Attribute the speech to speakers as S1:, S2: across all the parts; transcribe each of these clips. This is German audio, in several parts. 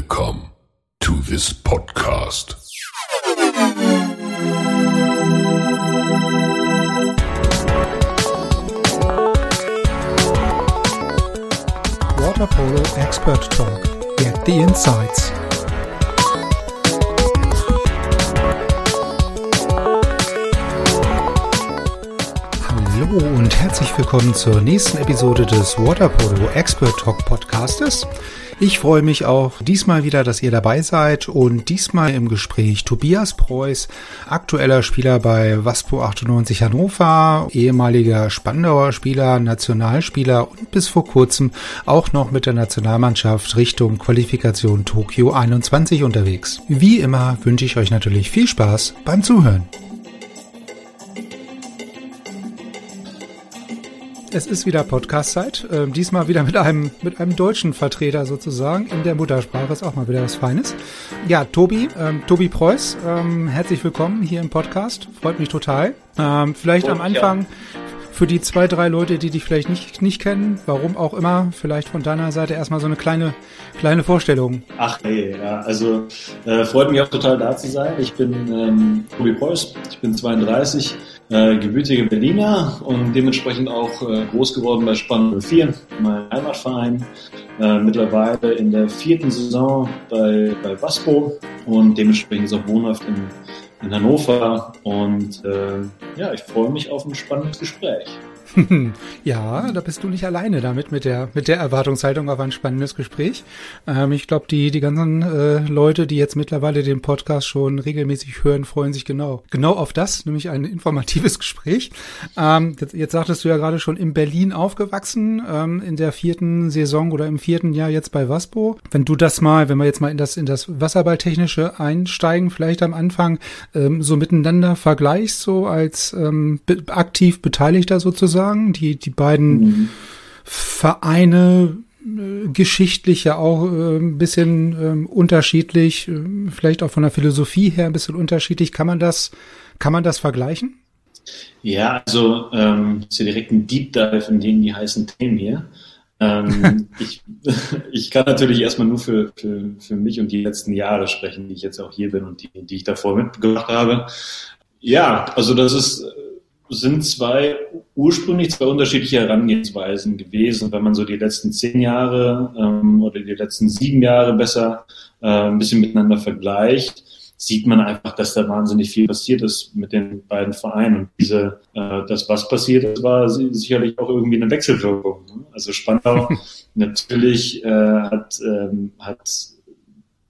S1: Welcome to this podcast.
S2: Water Polo Expert Talk. Get the insights. Hallo und herzlich willkommen zur nächsten Episode des Water Polo Expert Talk Podcastes. Ich freue mich auch diesmal wieder, dass ihr dabei seid und diesmal im Gespräch Tobias Preuß, aktueller Spieler bei Waspo 98 Hannover, ehemaliger Spandauer Spieler, Nationalspieler und bis vor kurzem auch noch mit der Nationalmannschaft Richtung Qualifikation Tokio 21 unterwegs. Wie immer wünsche ich euch natürlich viel Spaß beim Zuhören. Es ist wieder Podcast-Zeit. Äh, diesmal wieder mit einem, mit einem deutschen Vertreter sozusagen. In der Muttersprache ist auch mal wieder was Feines. Ja, Tobi, ähm, Tobi Preuß, ähm, herzlich willkommen hier im Podcast. Freut mich total. Ähm, vielleicht oh, am Anfang ja. Für die zwei, drei Leute, die dich vielleicht nicht, nicht kennen, warum auch immer, vielleicht von deiner Seite erstmal so eine kleine, kleine Vorstellung.
S3: Ach nee, ja, also äh, freut mich auch total da zu sein. Ich bin ähm, Tobi Preuß, ich bin 32 äh, gebürtige Berliner und dementsprechend auch äh, groß geworden bei Spannung 04, mein Heimatverein. Äh, mittlerweile in der vierten Saison bei, bei Waspo und dementsprechend ist auch wohnhaft in, in Hannover. Und äh, ja, ich freue mich auf ein spannendes Gespräch.
S2: ja, da bist du nicht alleine damit mit der mit der Erwartungshaltung auf ein spannendes Gespräch. Ähm, ich glaube, die die ganzen äh, Leute, die jetzt mittlerweile den Podcast schon regelmäßig hören, freuen sich genau genau auf das, nämlich ein informatives Gespräch. Ähm, jetzt, jetzt sagtest du ja gerade schon in Berlin aufgewachsen, ähm, in der vierten Saison oder im vierten Jahr jetzt bei Waspo. Wenn du das mal, wenn wir jetzt mal in das in das Wasserballtechnische einsteigen, vielleicht am Anfang ähm, so miteinander vergleichst, so als ähm, be aktiv Beteiligter sozusagen sagen. Die, die beiden mhm. Vereine äh, geschichtlich ja auch äh, ein bisschen äh, unterschiedlich, vielleicht auch von der Philosophie her ein bisschen unterschiedlich. Kann man das, kann man das vergleichen?
S3: Ja, also ähm, ist ja direkt ein Deep Dive in den die heißen Themen hier. Ähm, ich, ich kann natürlich erstmal nur für, für, für mich und die letzten Jahre sprechen, die ich jetzt auch hier bin und die, die ich davor mitgemacht habe. Ja, also das ist sind zwei ursprünglich zwei unterschiedliche Herangehensweisen gewesen. Wenn man so die letzten zehn Jahre ähm, oder die letzten sieben Jahre besser äh, ein bisschen miteinander vergleicht, sieht man einfach, dass da wahnsinnig viel passiert ist mit den beiden Vereinen. Und diese, äh, das, was passiert ist, war sicherlich auch irgendwie eine Wechselwirkung. Ne? Also Spandau natürlich äh, hat, ähm, hat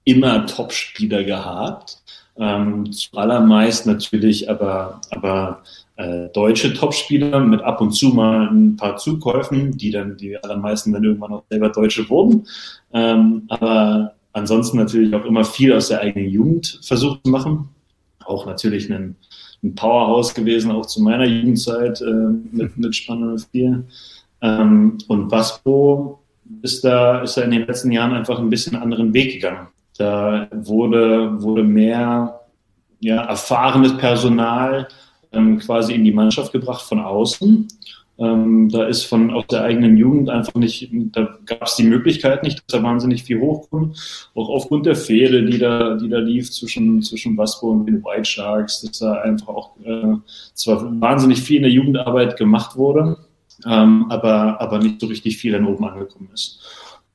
S3: immer Top-Spieler gehabt. Ähm, zuallermeist natürlich aber, aber äh, deutsche Topspieler mit ab und zu mal ein paar Zukäufen, die dann die allermeisten dann irgendwann auch selber Deutsche wurden. Ähm, aber ansonsten natürlich auch immer viel aus der eigenen Jugend versucht zu machen. Auch natürlich ein, ein Powerhouse gewesen, auch zu meiner Jugendzeit äh, mit, mit Spanner 04. Ähm, und Vasco ist da, ist da in den letzten Jahren einfach ein bisschen anderen Weg gegangen. Da wurde, wurde mehr ja, erfahrenes Personal ähm, quasi in die Mannschaft gebracht von außen. Ähm, da ist von aus der eigenen Jugend einfach nicht, da gab es die Möglichkeit nicht, dass da wahnsinnig viel hochkommt. Auch aufgrund der Fehde, die da, die da lief zwischen, zwischen Vasco und den White Sharks, dass da einfach auch äh, zwar wahnsinnig viel in der Jugendarbeit gemacht wurde, ähm, aber, aber nicht so richtig viel dann oben angekommen ist.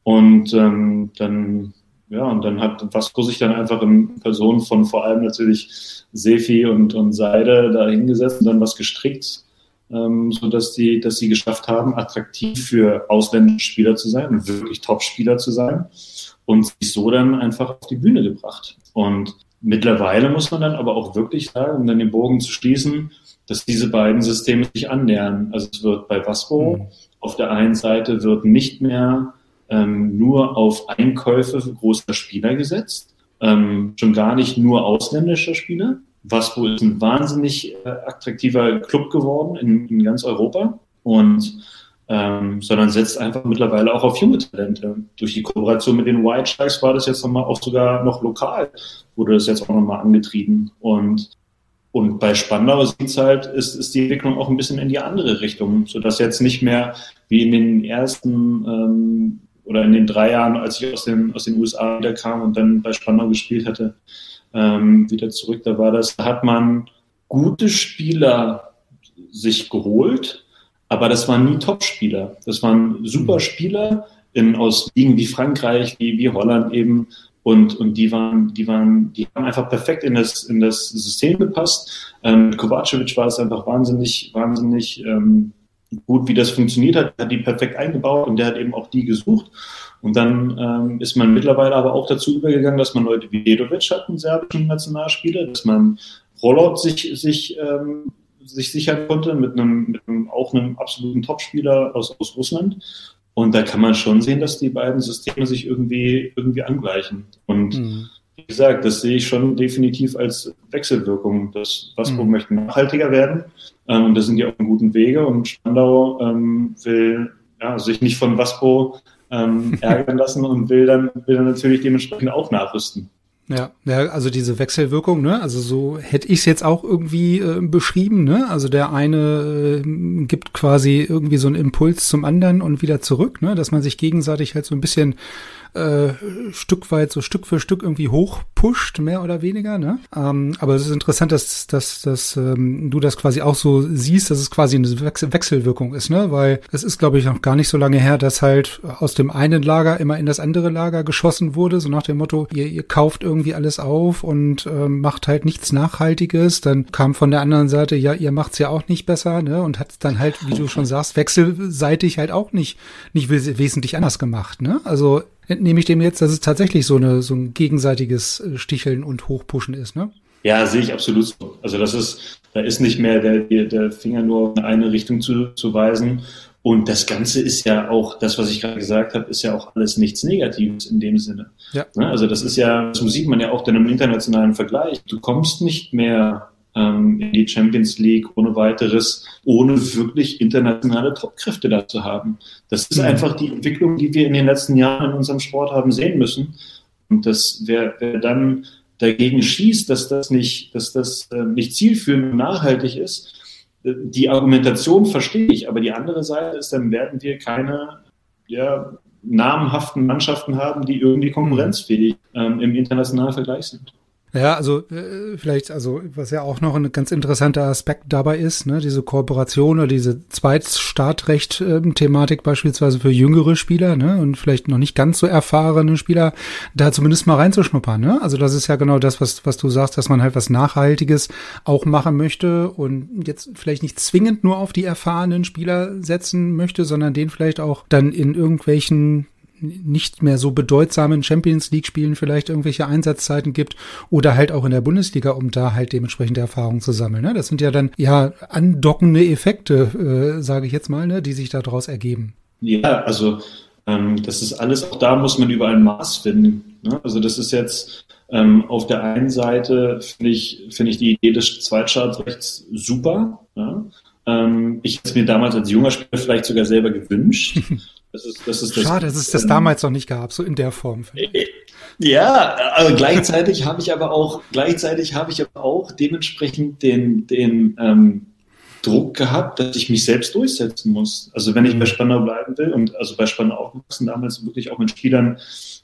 S3: Und ähm, dann ja, und dann hat Vasco sich dann einfach in Person von vor allem natürlich Sefi und, und Seide da hingesetzt und dann was gestrickt, ähm, sodass die, dass sie geschafft haben, attraktiv für ausländische Spieler zu sein und wirklich Top-Spieler zu sein und sich so dann einfach auf die Bühne gebracht. Und mittlerweile muss man dann aber auch wirklich sagen, um dann den Bogen zu schließen, dass diese beiden Systeme sich annähern. Also es wird bei Vasco mhm. auf der einen Seite wird nicht mehr ähm, nur auf Einkäufe großer Spieler gesetzt, ähm, schon gar nicht nur ausländischer Spieler. Was wohl ist ein wahnsinnig äh, attraktiver Club geworden in, in ganz Europa und ähm, sondern setzt einfach mittlerweile auch auf junge Talente. Durch die Kooperation mit den White Sharks war das jetzt nochmal auch sogar noch lokal, wurde das jetzt auch nochmal angetrieben. Und, und bei Spandau sieht's halt, ist, ist die Entwicklung auch ein bisschen in die andere Richtung, sodass jetzt nicht mehr wie in den ersten ähm, oder in den drei Jahren, als ich aus den, aus den USA wieder kam und dann bei Spandau gespielt hatte, ähm, wieder zurück, da war das, da hat man gute Spieler sich geholt, aber das waren nie Top-Spieler. Das waren super mhm. Spieler in, aus Ligen wie Frankreich, wie, wie Holland eben. Und, und die waren, die waren, die haben einfach perfekt in das, in das System gepasst. Ähm, Kovacevic war es einfach wahnsinnig, wahnsinnig ähm, gut, wie das funktioniert hat, hat die perfekt eingebaut und der hat eben auch die gesucht. Und dann ähm, ist man mittlerweile aber auch dazu übergegangen, dass man Leute wie Dedovic hat, einen serbischen Nationalspieler, dass man Rollout sich, sich, ähm, sich sichern konnte mit einem, mit einem auch einem absoluten Topspieler aus, aus Russland. Und da kann man schon sehen, dass die beiden Systeme sich irgendwie, irgendwie angleichen. Und mhm. Wie gesagt, das sehe ich schon definitiv als Wechselwirkung. Das Waspo mhm. möchte nachhaltiger werden. Ähm, und da sind die auf einem guten Wege. Und Spandau ähm, will ja, sich nicht von Waspo ähm, ärgern lassen und will dann, will dann natürlich dementsprechend auch nachrüsten.
S2: Ja, ja, also diese Wechselwirkung, ne? Also so hätte ich es jetzt auch irgendwie äh, beschrieben, ne? Also der eine äh, gibt quasi irgendwie so einen Impuls zum anderen und wieder zurück, ne? Dass man sich gegenseitig halt so ein bisschen äh, Stück weit, so Stück für Stück irgendwie hochpusht, mehr oder weniger. Ne? Ähm, aber es ist interessant, dass, dass, dass ähm, du das quasi auch so siehst, dass es quasi eine Wechsel Wechselwirkung ist, ne? Weil es ist, glaube ich, noch gar nicht so lange her, dass halt aus dem einen Lager immer in das andere Lager geschossen wurde, so nach dem Motto, ihr, ihr kauft irgendwie alles auf und ähm, macht halt nichts Nachhaltiges. Dann kam von der anderen Seite, ja, ihr macht's ja auch nicht besser, ne? Und hat dann halt, wie du schon sagst, wechselseitig halt auch nicht, nicht wesentlich anders gemacht, ne? Also entnehme ich dem jetzt, dass es tatsächlich so, eine, so ein gegenseitiges äh, Sticheln und Hochpushen ist, ne?
S3: Ja, sehe ich absolut so. Also das ist, da ist nicht mehr der, der Finger nur in eine Richtung zu, zu weisen. Und das Ganze ist ja auch, das, was ich gerade gesagt habe, ist ja auch alles nichts Negatives in dem Sinne. Ja. Ne? Also das ist ja, so sieht man ja auch dann im internationalen Vergleich. Du kommst nicht mehr ähm, in die Champions League ohne weiteres, ohne wirklich internationale Topkräfte da zu haben. Das ist mhm. einfach die Entwicklung, die wir in den letzten Jahren in unserem Sport haben sehen müssen. Und das, wer, wer dann dagegen schießt, dass das nicht, dass das äh, nicht zielführend und nachhaltig ist, äh, die Argumentation verstehe ich, aber die andere Seite ist, dann werden wir keine ja, namhaften Mannschaften haben, die irgendwie konkurrenzfähig ähm, im internationalen Vergleich sind.
S2: Ja, also äh, vielleicht, also was ja auch noch ein ganz interessanter Aspekt dabei ist, ne, diese Kooperation oder diese Zweitstartrecht-Thematik beispielsweise für jüngere Spieler, ne, und vielleicht noch nicht ganz so erfahrene Spieler, da zumindest mal reinzuschnuppern, ne? Also das ist ja genau das, was, was du sagst, dass man halt was Nachhaltiges auch machen möchte und jetzt vielleicht nicht zwingend nur auf die erfahrenen Spieler setzen möchte, sondern den vielleicht auch dann in irgendwelchen nicht mehr so bedeutsamen Champions League Spielen vielleicht irgendwelche Einsatzzeiten gibt oder halt auch in der Bundesliga, um da halt dementsprechende Erfahrungen zu sammeln. Ne? Das sind ja dann ja andockende Effekte, äh, sage ich jetzt mal, ne, die sich daraus ergeben.
S3: Ja, also ähm, das ist alles, auch da muss man über ein Maß finden. Ne? Also das ist jetzt ähm, auf der einen Seite finde ich, finde ich die Idee des Zweitstaatsrechts super. Ja? Ähm, ich hätte es mir damals als junger Spieler vielleicht sogar selber gewünscht.
S2: Das ist, das ist das, Schade, dass es das ähm, damals noch nicht gab, so in der Form.
S3: Ja, aber gleichzeitig habe ich aber auch, gleichzeitig habe ich aber auch dementsprechend den, den ähm, Druck gehabt, dass ich mich selbst durchsetzen muss. Also wenn ich mhm. bei Spandau bleiben will und also bei Spandau aufgewachsen damals wirklich auch mit Spielern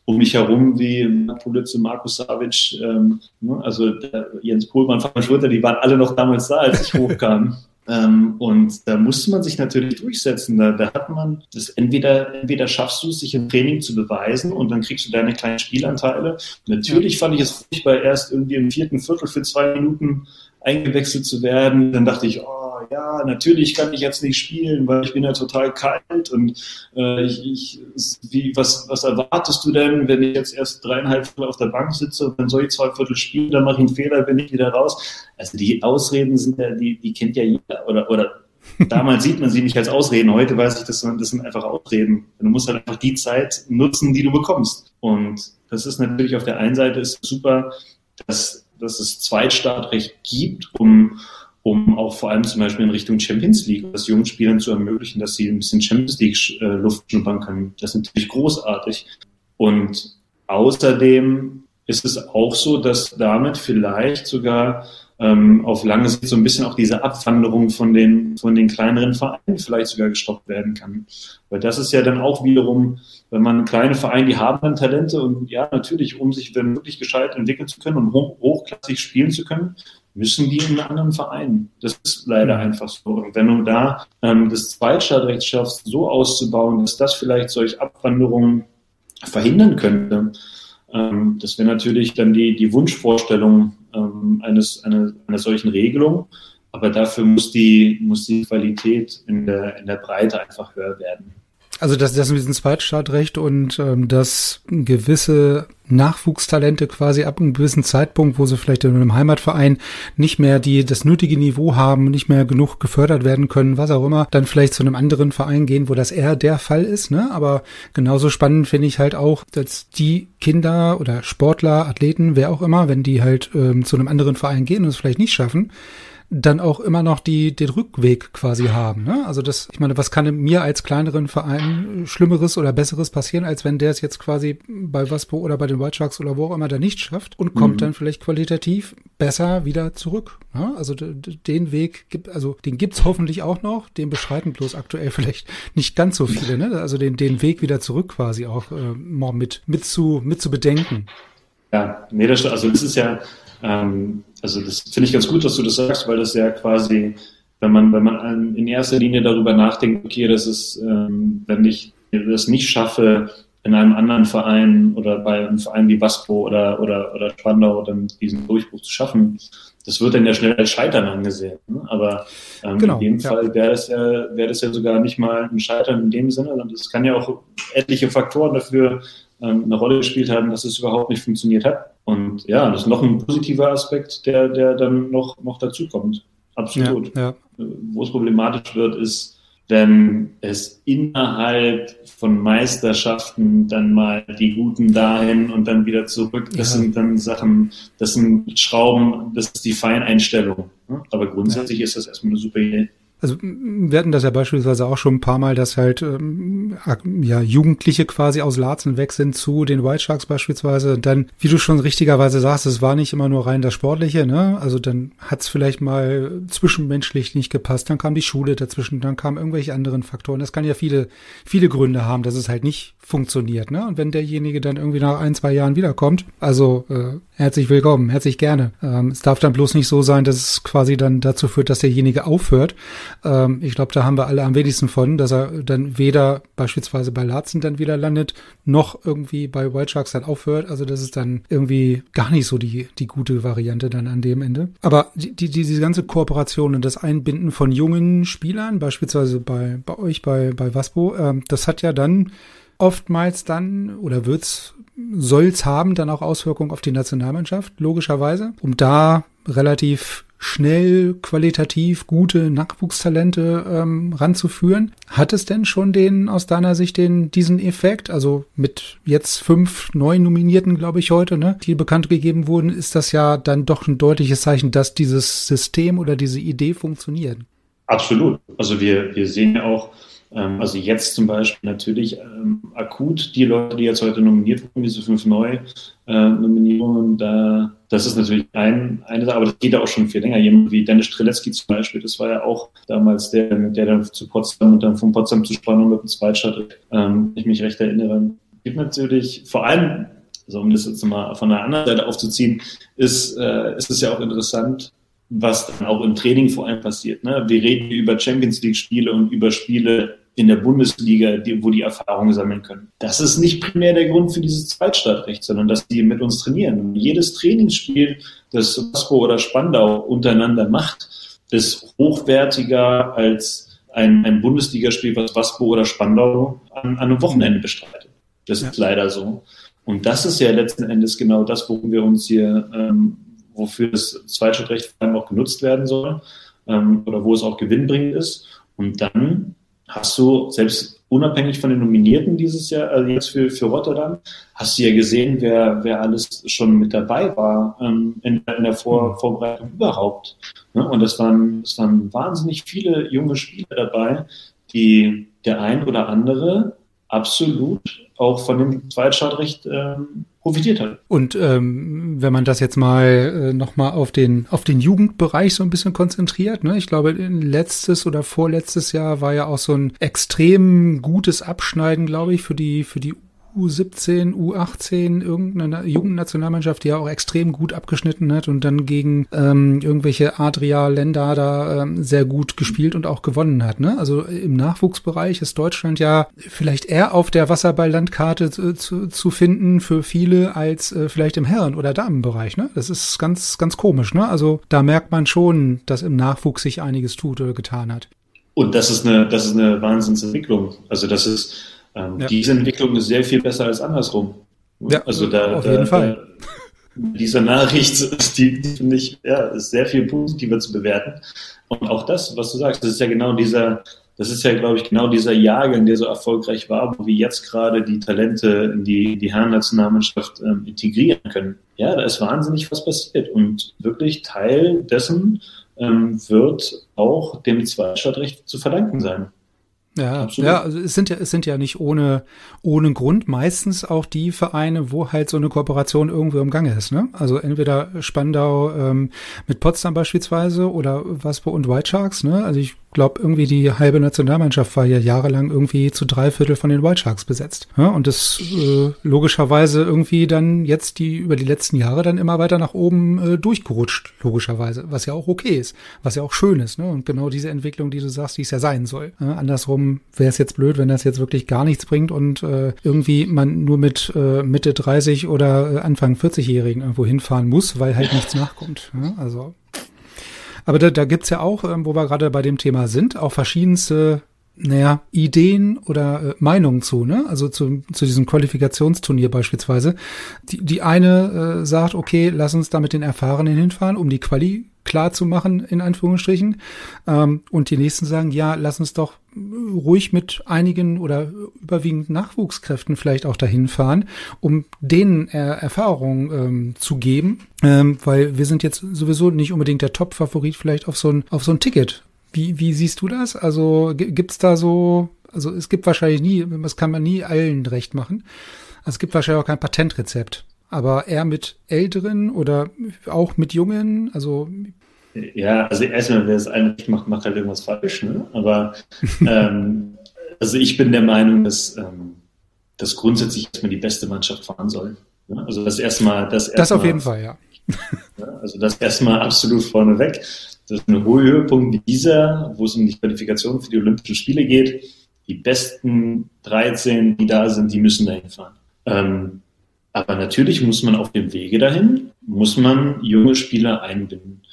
S3: um mich herum wie Pulitze, Markus Savic, ähm, ne, also Jens Pohlmann, Fabian Schröter, die waren alle noch damals da, als ich hochkam. Ähm, und da musste man sich natürlich durchsetzen. Da, da hat man das entweder, entweder schaffst du es, sich im Training zu beweisen und dann kriegst du deine kleinen Spielanteile. Natürlich fand ich es furchtbar, erst irgendwie im vierten Viertel für zwei Minuten eingewechselt zu werden. Dann dachte ich, oh, ja, natürlich kann ich jetzt nicht spielen, weil ich bin ja total kalt und äh, ich, ich, wie, was, was erwartest du denn, wenn ich jetzt erst dreieinhalb Viertel auf der Bank sitze und dann soll ich zwei Viertel spielen, dann mache ich einen Fehler, bin ich wieder raus. Also die Ausreden sind ja, die, die kennt ja jeder oder, oder Damals sieht man sie nicht als Ausreden. Heute weiß ich, das, das sind einfach Ausreden. Du musst halt einfach die Zeit nutzen, die du bekommst. Und das ist natürlich auf der einen Seite ist super, dass, dass es Zweitstartrecht gibt, um, um auch vor allem zum Beispiel in Richtung Champions League das jungen Spielern zu ermöglichen, dass sie ein bisschen Champions League äh, Luft schnuppern können. Das ist natürlich großartig. Und außerdem ist es auch so, dass damit vielleicht sogar ähm, auf lange Sicht so ein bisschen auch diese Abwanderung von den, von den kleineren Vereinen vielleicht sogar gestoppt werden kann. Weil das ist ja dann auch wiederum wenn man kleine Vereine, die haben dann Talente und ja, natürlich, um sich wenn wirklich gescheit entwickeln zu können und hoch, hochklassig spielen zu können, müssen die in einen anderen Verein. Das ist leider mhm. einfach so. Und wenn du da ähm, das Zweitstadtrecht schaffst, so auszubauen, dass das vielleicht solche Abwanderungen verhindern könnte, ähm, das wäre natürlich dann die, die Wunschvorstellung ähm, eines, einer, einer solchen Regelung. Aber dafür muss die, muss die Qualität in der, in der Breite einfach höher werden.
S2: Also das, das mit diesem Zweitstartrecht und ähm, dass gewisse Nachwuchstalente quasi ab einem gewissen Zeitpunkt, wo sie vielleicht in einem Heimatverein nicht mehr die das nötige Niveau haben, nicht mehr genug gefördert werden können, was auch immer, dann vielleicht zu einem anderen Verein gehen, wo das eher der Fall ist. Ne? Aber genauso spannend finde ich halt auch, dass die Kinder oder Sportler, Athleten, wer auch immer, wenn die halt ähm, zu einem anderen Verein gehen und es vielleicht nicht schaffen, dann auch immer noch die, den Rückweg quasi haben. Ne? Also das, ich meine, was kann mir als kleineren Verein Schlimmeres oder Besseres passieren, als wenn der es jetzt quasi bei Waspo oder bei den White Sharks oder wo auch immer da nicht schafft und kommt mhm. dann vielleicht qualitativ besser wieder zurück. Ne? Also den Weg gibt, also den gibt's hoffentlich auch noch, den beschreiten bloß aktuell vielleicht nicht ganz so viele, ne? Also den, den Weg wieder zurück quasi auch äh, mit, mit zu, mit zu bedenken.
S3: Ja, nee, das, also das ist ja, ähm, also das finde ich ganz gut, dass du das sagst, weil das ja quasi, wenn man, wenn man in erster Linie darüber nachdenkt, okay, das ist, ähm, wenn ich das nicht schaffe, in einem anderen Verein oder bei einem Verein wie Vasco oder, oder, oder Spandau dann diesen Durchbruch zu schaffen, das wird dann ja schnell als Scheitern angesehen. Ne? Aber ähm, genau, in dem ja. Fall wäre das, ja, wäre das ja sogar nicht mal ein Scheitern in dem Sinne, sondern es kann ja auch etliche Faktoren dafür eine Rolle gespielt haben, dass es überhaupt nicht funktioniert hat. Und ja, das ist noch ein positiver Aspekt, der, der dann noch, noch dazu kommt. Absolut. Ja, ja. Wo es problematisch wird, ist, wenn es innerhalb von Meisterschaften dann mal die Guten dahin und dann wieder zurück, das ja. sind dann Sachen, das sind Schrauben, das ist die Feineinstellung. Ne? Aber grundsätzlich ist das erstmal eine super Idee.
S2: Also wir hatten das ja beispielsweise auch schon ein paar Mal, dass halt ähm, ja Jugendliche quasi aus Laatzen weg sind zu den White Sharks beispielsweise. Und dann, wie du schon richtigerweise sagst, es war nicht immer nur rein das Sportliche, ne? Also dann hat's vielleicht mal zwischenmenschlich nicht gepasst, dann kam die Schule dazwischen, dann kamen irgendwelche anderen Faktoren. Das kann ja viele, viele Gründe haben, dass es halt nicht funktioniert, ne? Und wenn derjenige dann irgendwie nach ein, zwei Jahren wiederkommt, also äh, herzlich willkommen, herzlich gerne. Ähm, es darf dann bloß nicht so sein, dass es quasi dann dazu führt, dass derjenige aufhört. Ähm, ich glaube, da haben wir alle am wenigsten von, dass er dann weder beispielsweise bei Larzen dann wieder landet, noch irgendwie bei White Sharks dann aufhört. Also das ist dann irgendwie gar nicht so die, die gute Variante dann an dem Ende. Aber die, die, diese ganze Kooperation und das Einbinden von jungen Spielern, beispielsweise bei, bei euch, bei, bei Waspo, ähm, das hat ja dann oftmals dann oder wird's soll's haben dann auch Auswirkungen auf die Nationalmannschaft logischerweise, um da relativ schnell qualitativ gute Nachwuchstalente ähm, ranzuführen. Hat es denn schon den aus deiner Sicht den diesen Effekt? Also mit jetzt fünf neuen Nominierten, glaube ich heute, ne, die bekannt gegeben wurden, ist das ja dann doch ein deutliches Zeichen, dass dieses System oder diese Idee funktioniert.
S3: Absolut. Also wir wir sehen ja auch ähm, also jetzt zum Beispiel natürlich ähm, akut die Leute, die jetzt heute nominiert wurden, diese fünf Neu-Nominierungen, äh, da, das ist natürlich ein, eine Sache, aber das geht ja auch schon viel länger. Jemand wie Dennis Streletzky zum Beispiel, das war ja auch damals der, der dann zu Potsdam und dann von Potsdam zu Spannung mit dem Zweitstadt, ähm, ich mich recht erinnere. Gibt natürlich vor allem, also um das jetzt mal von der anderen Seite aufzuziehen, ist, äh, ist es ja auch interessant, was dann auch im Training vor allem passiert. Ne? Wir reden über Champions League Spiele und über Spiele in der Bundesliga, die, wo die Erfahrungen sammeln können. Das ist nicht primär der Grund für dieses Zweitstadtrecht, sondern dass die mit uns trainieren. Und jedes Trainingsspiel, das Waspo oder Spandau untereinander macht, ist hochwertiger als ein, ein Bundesligaspiel, was Waspo oder Spandau an, an einem Wochenende bestreitet. Das ja. ist leider so. Und das ist ja letzten Endes genau das, worum wir uns hier, ähm, wofür das Zweitstadtrecht vor allem auch genutzt werden soll ähm, oder wo es auch gewinnbringend ist. Und dann hast du selbst unabhängig von den Nominierten dieses Jahr, also jetzt für, für Rotterdam, hast du ja gesehen, wer, wer alles schon mit dabei war ähm, in, in, der Vor, mhm. Vorbereitung überhaupt. Ne? Und es waren, es waren wahnsinnig viele junge Spieler dabei, die der ein oder andere absolut auch von dem Zweitstartrecht ähm, profitiert hat.
S2: Und ähm, wenn man das jetzt mal äh, nochmal auf den, auf den Jugendbereich so ein bisschen konzentriert, ne? ich glaube, letztes oder vorletztes Jahr war ja auch so ein extrem gutes Abschneiden, glaube ich, für die, für die U17, U18, irgendeine Jugendnationalmannschaft, die ja auch extrem gut abgeschnitten hat und dann gegen ähm, irgendwelche Adria-Länder da ähm, sehr gut gespielt und auch gewonnen hat. Ne? Also im Nachwuchsbereich ist Deutschland ja vielleicht eher auf der Wasserball-Landkarte zu, zu, zu finden für viele als äh, vielleicht im Herren- oder Damenbereich. Ne? Das ist ganz, ganz komisch. Ne? Also da merkt man schon, dass im Nachwuchs sich einiges tut oder getan hat.
S3: Und das ist eine, das ist eine Wahnsinnsentwicklung. Also das ist ähm, ja. Diese Entwicklung ist sehr viel besser als andersrum.
S2: Ja, also da, auf da, jeden Fall. Da,
S3: diese Nachricht, die, die finde ich, ja, ist sehr viel positiver zu bewerten. Und auch das, was du sagst, das ist ja genau dieser, das ist ja, glaube ich, genau dieser Jahrgang, der so erfolgreich war, wo wir jetzt gerade die Talente in die, die Herrennationalmannschaft ähm, integrieren können. Ja, da ist wahnsinnig was passiert. Und wirklich Teil dessen ähm, wird auch dem Zweistadtrecht zu verdanken sein.
S2: Ja, Absolut. ja, also es sind ja, es sind ja nicht ohne, ohne Grund meistens auch die Vereine, wo halt so eine Kooperation irgendwo im Gange ist, ne? Also entweder Spandau ähm, mit Potsdam beispielsweise oder Waspo und White Sharks, ne? Also ich glaube, irgendwie die halbe Nationalmannschaft war ja jahrelang irgendwie zu drei Viertel von den White Sharks besetzt. Ja, und das äh, logischerweise irgendwie dann jetzt die über die letzten Jahre dann immer weiter nach oben äh, durchgerutscht, logischerweise, was ja auch okay ist, was ja auch schön ist. Ne? Und genau diese Entwicklung, die du sagst, die es ja sein soll. Ja, andersrum wäre es jetzt blöd, wenn das jetzt wirklich gar nichts bringt und äh, irgendwie man nur mit äh, Mitte 30 oder äh, Anfang 40-Jährigen irgendwo hinfahren muss, weil halt nichts nachkommt. Ja? Also aber da, da gibt's ja auch, ähm, wo wir gerade bei dem Thema sind, auch verschiedenste naja, Ideen oder äh, Meinungen zu, ne? Also zu, zu diesem Qualifikationsturnier beispielsweise. Die, die eine äh, sagt, okay, lass uns da mit den Erfahrenen hinfahren, um die Quali klar zu machen, in Anführungsstrichen. Ähm, und die nächsten sagen, ja, lass uns doch ruhig mit einigen oder überwiegend Nachwuchskräften vielleicht auch dahin fahren, um denen äh, Erfahrungen ähm, zu geben, ähm, weil wir sind jetzt sowieso nicht unbedingt der Top-Favorit vielleicht auf so ein, auf so ein Ticket. Wie, wie siehst du das? Also gibt's da so, also es gibt wahrscheinlich nie, das kann man nie allen recht machen. Also es gibt wahrscheinlich auch kein Patentrezept aber eher mit Älteren oder auch mit Jungen? Also
S3: ja, also erstmal, wer es eine nicht macht, macht halt irgendwas falsch. Ne? Aber ähm, also ich bin der Meinung, dass, ähm, dass grundsätzlich erstmal die beste Mannschaft fahren soll. Ne? Also das erstmal, das erstmal.
S2: Das auf jeden Fall, ja.
S3: ja also das erstmal absolut vorneweg. Das ist ein hoher Höhepunkt wie dieser, wo es um die Qualifikation für die Olympischen Spiele geht. Die besten 13, die da sind, die müssen dahin fahren. Ähm, aber natürlich muss man auf dem Wege dahin, muss man junge Spieler einbinden.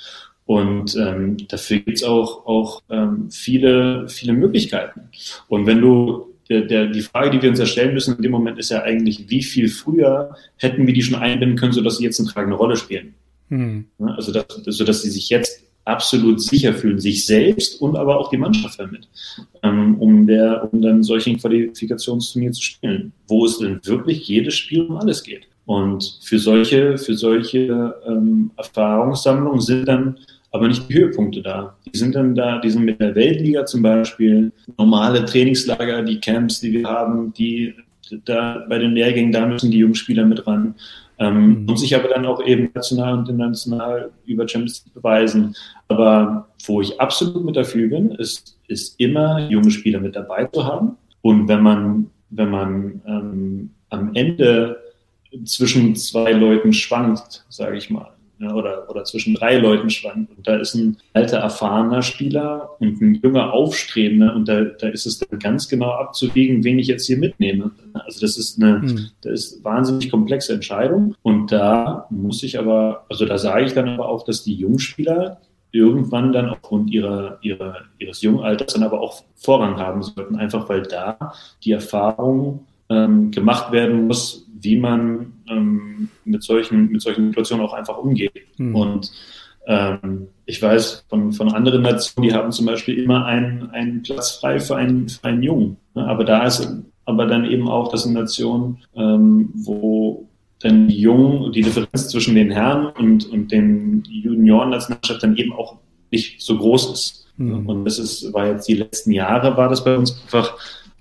S3: Und ähm, dafür gibt's auch, auch ähm, viele, viele Möglichkeiten. Und wenn du, der, der, die Frage, die wir uns erstellen müssen in dem Moment ist ja eigentlich, wie viel früher hätten wir die schon einbinden können, sodass sie jetzt eine tragende Rolle spielen. Hm. Also, dass, sodass sie sich jetzt absolut sicher fühlen, sich selbst und aber auch die Mannschaft damit, ähm, um, der, um dann solchen Qualifikationsturnier zu spielen, wo es dann wirklich jedes Spiel um alles geht. Und für solche, für solche ähm, Erfahrungssammlungen sind dann aber nicht die Höhepunkte da. Die sind dann da, die sind mit der Weltliga zum Beispiel, normale Trainingslager, die Camps, die wir haben, die da bei den Lehrgängen, da müssen die Jungspieler mit ran. Ähm, mhm. Und sich aber dann auch eben national und international über Champions League beweisen. Aber wo ich absolut mit dafür bin, ist, ist immer junge Spieler mit dabei zu haben. Und wenn man, wenn man ähm, am Ende zwischen zwei Leuten schwankt, sage ich mal, ja, oder, oder zwischen drei Leuten schwankt. Und da ist ein alter, erfahrener Spieler und ein junger, aufstrebender. Und da, da ist es dann ganz genau abzuwägen, wen ich jetzt hier mitnehme. Also das ist eine, mhm. das ist wahnsinnig komplexe Entscheidung. Und da muss ich aber, also da sage ich dann aber auch, dass die Jungspieler irgendwann dann aufgrund ihrer, ihrer, ihres jungen Alters dann aber auch Vorrang haben sollten, einfach weil da die Erfahrung ähm, gemacht werden muss, wie man ähm, mit, solchen, mit solchen Situationen auch einfach umgeht. Mhm. Und ähm, ich weiß von, von anderen Nationen, die haben zum Beispiel immer einen, einen Platz frei für einen, für einen Jungen. Aber da ist aber dann eben auch, das sind Nationen, ähm, wo dann die Jungen, die Differenz zwischen den Herren und, und den Junioren-Nationalmannschaft dann eben auch nicht so groß ist. Mhm. Und das ist, war jetzt die letzten Jahre war das bei uns einfach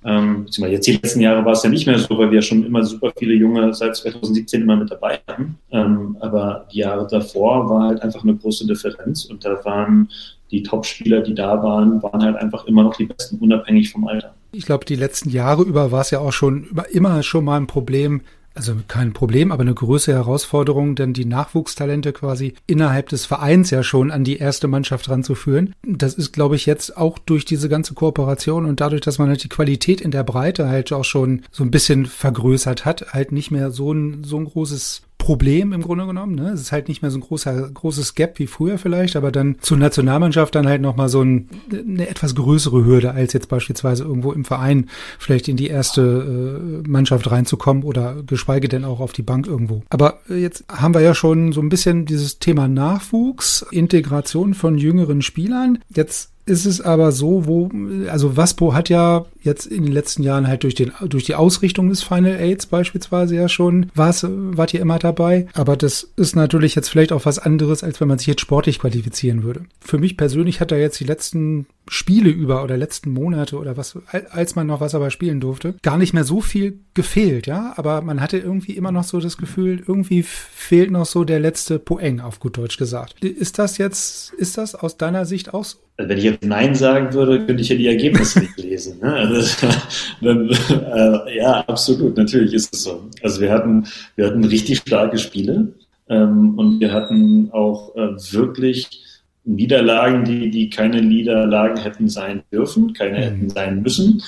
S3: Ähm, beziehungsweise jetzt die letzten Jahre war es ja nicht mehr so, weil wir schon immer super viele Junge seit 2017 immer mit dabei hatten. Ähm, aber die Jahre davor war halt einfach eine große Differenz und da waren die Top-Spieler, die da waren, waren halt einfach immer noch die besten, unabhängig vom Alter.
S2: Ich glaube, die letzten Jahre über war es ja auch schon immer schon mal ein Problem, also kein Problem, aber eine größere Herausforderung, denn die Nachwuchstalente quasi innerhalb des Vereins ja schon an die erste Mannschaft ranzuführen. Das ist, glaube ich, jetzt auch durch diese ganze Kooperation und dadurch, dass man halt die Qualität in der Breite halt auch schon so ein bisschen vergrößert hat, halt nicht mehr so ein, so ein großes Problem im Grunde genommen. Ne? Es ist halt nicht mehr so ein großer, großes Gap wie früher vielleicht, aber dann zur Nationalmannschaft dann halt nochmal so ein, eine etwas größere Hürde, als jetzt beispielsweise irgendwo im Verein vielleicht in die erste äh, Mannschaft reinzukommen oder geschweige denn auch auf die Bank irgendwo. Aber jetzt haben wir ja schon so ein bisschen dieses Thema Nachwuchs, Integration von jüngeren Spielern. Jetzt ist es aber so, wo, also Waspo hat ja jetzt in den letzten Jahren halt durch den, durch die Ausrichtung des Final Aids beispielsweise ja schon, war's, wart ihr immer dabei. Aber das ist natürlich jetzt vielleicht auch was anderes, als wenn man sich jetzt sportlich qualifizieren würde. Für mich persönlich hat da jetzt die letzten Spiele über oder letzten Monate oder was, als man noch was aber spielen durfte, gar nicht mehr so viel gefehlt, ja. Aber man hatte irgendwie immer noch so das Gefühl, irgendwie fehlt noch so der letzte Poeng, auf gut Deutsch gesagt. Ist das jetzt, ist das aus deiner Sicht auch so?
S3: Also wenn ich jetzt Nein sagen würde, könnte ich ja die Ergebnisse nicht lesen. Ne? Also, dann, äh, ja, absolut, natürlich ist es so. Also wir hatten, wir hatten richtig starke Spiele ähm, und wir hatten auch äh, wirklich Niederlagen, die, die keine Niederlagen hätten sein dürfen, keine mhm. hätten sein müssen,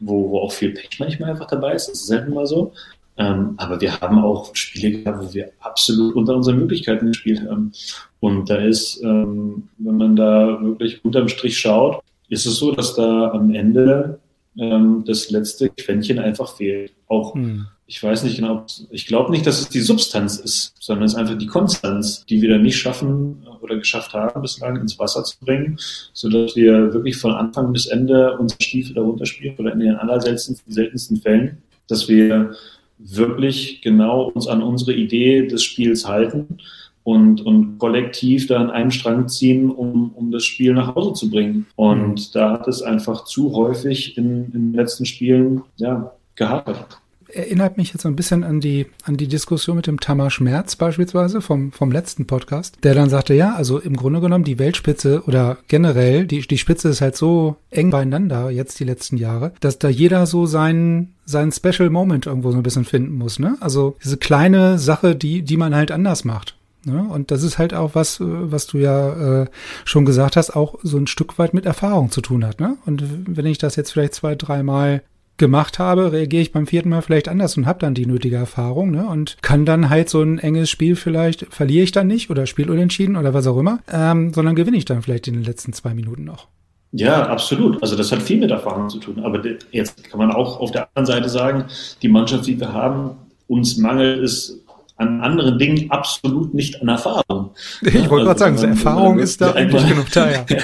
S3: wo, wo auch viel Pech manchmal einfach dabei ist. Das ist selten mal so. Ähm, aber wir haben auch Spiele gehabt, wo wir absolut unter unseren Möglichkeiten gespielt haben. Und da ist, ähm, wenn man da wirklich unterm Strich schaut, ist es so, dass da am Ende ähm, das letzte Quäntchen einfach fehlt. Auch, hm. Ich weiß nicht genau, ich glaube nicht, dass es die Substanz ist, sondern es ist einfach die Konstanz, die wir dann nicht schaffen oder geschafft haben, bislang ins Wasser zu bringen, sodass wir wirklich von Anfang bis Ende unsere Stiefel darunter spielen oder in den allerseltensten seltensten Fällen, dass wir wirklich genau uns an unsere Idee des Spiels halten und, und kollektiv da an einem Strang ziehen, um, um das Spiel nach Hause zu bringen. Und mhm. da hat es einfach zu häufig in, in den letzten Spielen ja, gehapert
S2: erinnert mich jetzt so ein bisschen an die, an die Diskussion mit dem Tamar Schmerz beispielsweise vom, vom letzten Podcast, der dann sagte, ja, also im Grunde genommen die Weltspitze oder generell, die, die Spitze ist halt so eng beieinander jetzt die letzten Jahre, dass da jeder so seinen, seinen Special Moment irgendwo so ein bisschen finden muss, ne? Also diese kleine Sache, die, die man halt anders macht. Ne? Und das ist halt auch was, was du ja äh, schon gesagt hast, auch so ein Stück weit mit Erfahrung zu tun hat. Ne? Und wenn ich das jetzt vielleicht zwei, dreimal gemacht habe, reagiere ich beim vierten Mal vielleicht anders und habe dann die nötige Erfahrung ne? und kann dann halt so ein enges Spiel vielleicht, verliere ich dann nicht oder spiel unentschieden oder was auch immer, ähm, sondern gewinne ich dann vielleicht in den letzten zwei Minuten noch.
S3: Ja, absolut. Also das hat viel mit Erfahrung zu tun. Aber jetzt kann man auch auf der anderen Seite sagen, die Mannschaft, die wir haben, uns mangelt es an anderen Dingen absolut nicht an Erfahrung.
S2: Ich wollte also, gerade sagen, Erfahrung ist da eigentlich genug da, ja.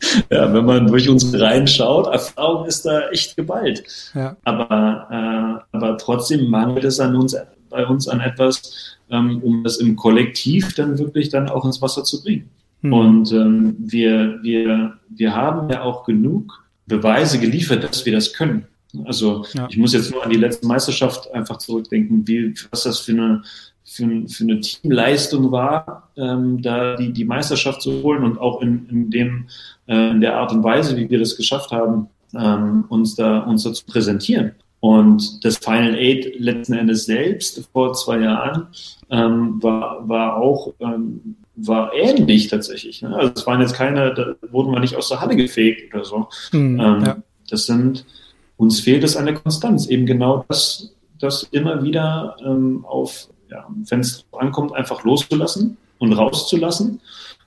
S3: ja, wenn man durch unsere Reihen schaut, Erfahrung ist da echt geballt. Ja. Aber, äh, aber trotzdem mangelt es an uns, bei uns an etwas, ähm, um das im Kollektiv dann wirklich dann auch ins Wasser zu bringen. Hm. Und ähm, wir, wir, wir haben ja auch genug Beweise geliefert, dass wir das können. Also ja. ich muss jetzt nur an die letzte Meisterschaft einfach zurückdenken, wie, was das für eine, für, für eine Teamleistung war, ähm, da die, die Meisterschaft zu holen und auch in, in, dem, äh, in der Art und Weise, wie wir das geschafft haben, ähm, uns, da, uns da zu präsentieren. Und das Final Eight letzten Endes selbst vor zwei Jahren ähm, war, war auch ähm, war ähnlich tatsächlich. Ne? Also es waren jetzt keine, da wurden wir nicht aus der Halle gefegt oder so. Mhm, ähm, ja. Das sind, uns fehlt es an der Konstanz, eben genau das, das immer wieder ähm, auf ja, wenn es ankommt, einfach loszulassen und rauszulassen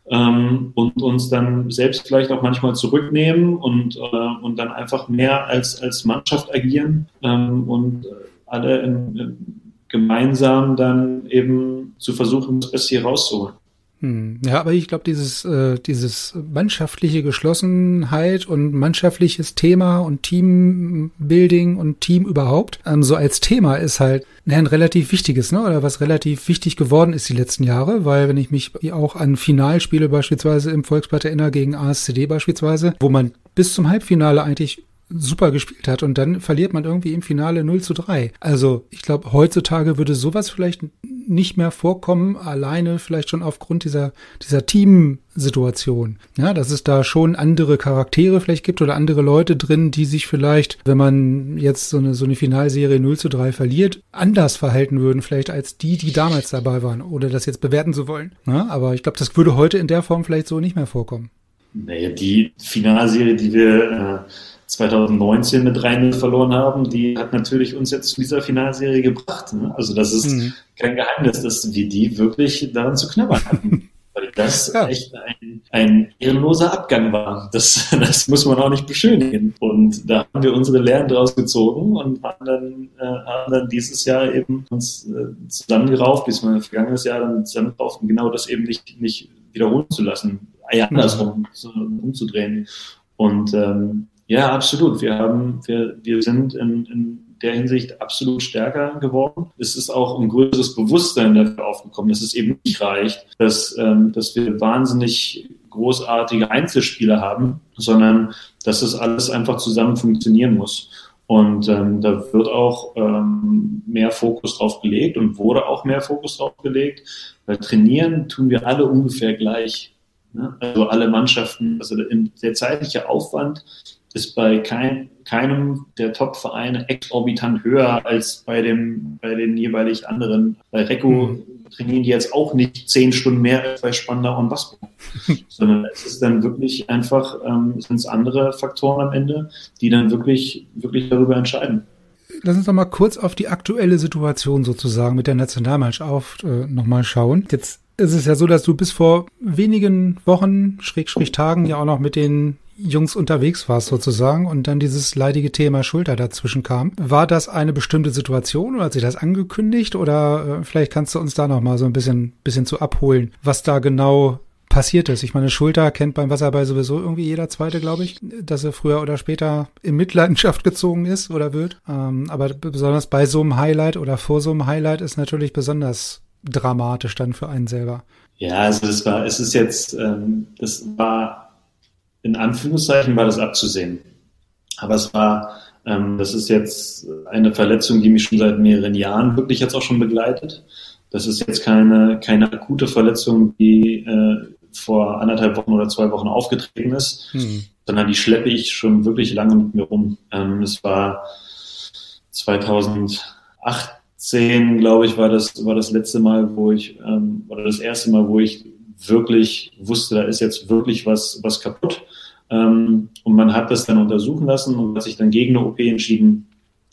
S3: ähm, und uns dann selbst vielleicht auch manchmal zurücknehmen und, äh, und dann einfach mehr als, als Mannschaft agieren ähm, und alle in, in gemeinsam dann eben zu versuchen, das Beste hier rauszuholen.
S2: Hm. Ja, aber ich glaube, dieses, äh, dieses mannschaftliche Geschlossenheit und mannschaftliches Thema und Teambuilding und Team überhaupt, ähm, so als Thema ist halt ne, ein relativ wichtiges, ne? Oder was relativ wichtig geworden ist die letzten Jahre, weil wenn ich mich auch an Finalspiele beispielsweise im Volksblatt erinnere gegen ASCD beispielsweise, wo man bis zum Halbfinale eigentlich super gespielt hat und dann verliert man irgendwie im Finale 0 zu 3. Also ich glaube, heutzutage würde sowas vielleicht nicht mehr vorkommen, alleine vielleicht schon aufgrund dieser, dieser Teamsituation. Ja, dass es da schon andere Charaktere vielleicht gibt oder andere Leute drin, die sich vielleicht, wenn man jetzt so eine, so eine Finalserie 0 zu 3 verliert, anders verhalten würden, vielleicht als die, die damals dabei waren, oder das jetzt bewerten zu wollen. Ja, aber ich glaube, das würde heute in der Form vielleicht so nicht mehr vorkommen.
S3: Naja, die Finalserie, die wir äh 2019 mit 3-0 verloren haben, die hat natürlich uns jetzt zu dieser Finalserie gebracht. Ne? Also das ist mhm. kein Geheimnis, dass wir die wirklich daran zu knabbern hatten. Weil das ja. echt ein, ein ehrenloser Abgang war. Das, das muss man auch nicht beschönigen. Und da haben wir unsere Lehren draus gezogen und haben dann, äh, haben dann dieses Jahr eben uns äh, zusammengerauft, bis wir vergangenes Jahr dann zusammengerauft, um genau das eben nicht, nicht wiederholen zu lassen, ja, andersrum mhm. umzudrehen. Und ähm, ja, absolut. Wir haben, wir, wir sind in, in der Hinsicht absolut stärker geworden. Es ist auch ein größeres Bewusstsein dafür aufgekommen, dass es eben nicht reicht, dass, ähm, dass wir wahnsinnig großartige Einzelspieler haben, sondern dass das alles einfach zusammen funktionieren muss. Und ähm, da wird auch ähm, mehr Fokus drauf gelegt und wurde auch mehr Fokus drauf gelegt, weil trainieren tun wir alle ungefähr gleich. Ne? Also alle Mannschaften, also der zeitliche Aufwand ist bei kein, keinem der Top-Vereine exorbitant höher als bei, dem, bei den jeweilig anderen. Bei Recco mhm. trainieren die jetzt auch nicht zehn Stunden mehr als bei Spandau und Waspo, sondern es ist dann wirklich einfach, ähm, sind es andere Faktoren am Ende, die dann wirklich, wirklich darüber entscheiden.
S2: Lass uns noch mal kurz auf die aktuelle Situation sozusagen mit der Nationalmannschaft äh, nochmal schauen. Jetzt ist es ja so, dass du bis vor wenigen Wochen, Schrägstrich Tagen, ja auch noch mit den Jungs unterwegs warst sozusagen und dann dieses leidige Thema Schulter dazwischen kam. War das eine bestimmte Situation oder hat sich das angekündigt oder äh, vielleicht kannst du uns da noch mal so ein bisschen, bisschen zu abholen, was da genau passiert ist. Ich meine, Schulter kennt beim Wasserball sowieso irgendwie jeder Zweite, glaube ich, dass er früher oder später in Mitleidenschaft gezogen ist oder wird. Ähm, aber besonders bei so einem Highlight oder vor so einem Highlight ist natürlich besonders dramatisch dann für einen selber.
S3: Ja, also das war, es ist jetzt, ähm, das war in Anführungszeichen war das abzusehen. Aber es war, ähm, das ist jetzt eine Verletzung, die mich schon seit mehreren Jahren wirklich jetzt auch schon begleitet. Das ist jetzt keine, keine akute Verletzung, die äh, vor anderthalb Wochen oder zwei Wochen aufgetreten ist, hm. sondern die schleppe ich schon wirklich lange mit mir rum. Ähm, es war 2018, glaube ich, war das, war das letzte Mal, wo ich, ähm, oder das erste Mal, wo ich wirklich wusste, da ist jetzt wirklich was, was kaputt. Ähm, und man hat das dann untersuchen lassen und hat sich dann gegen eine OP entschieden.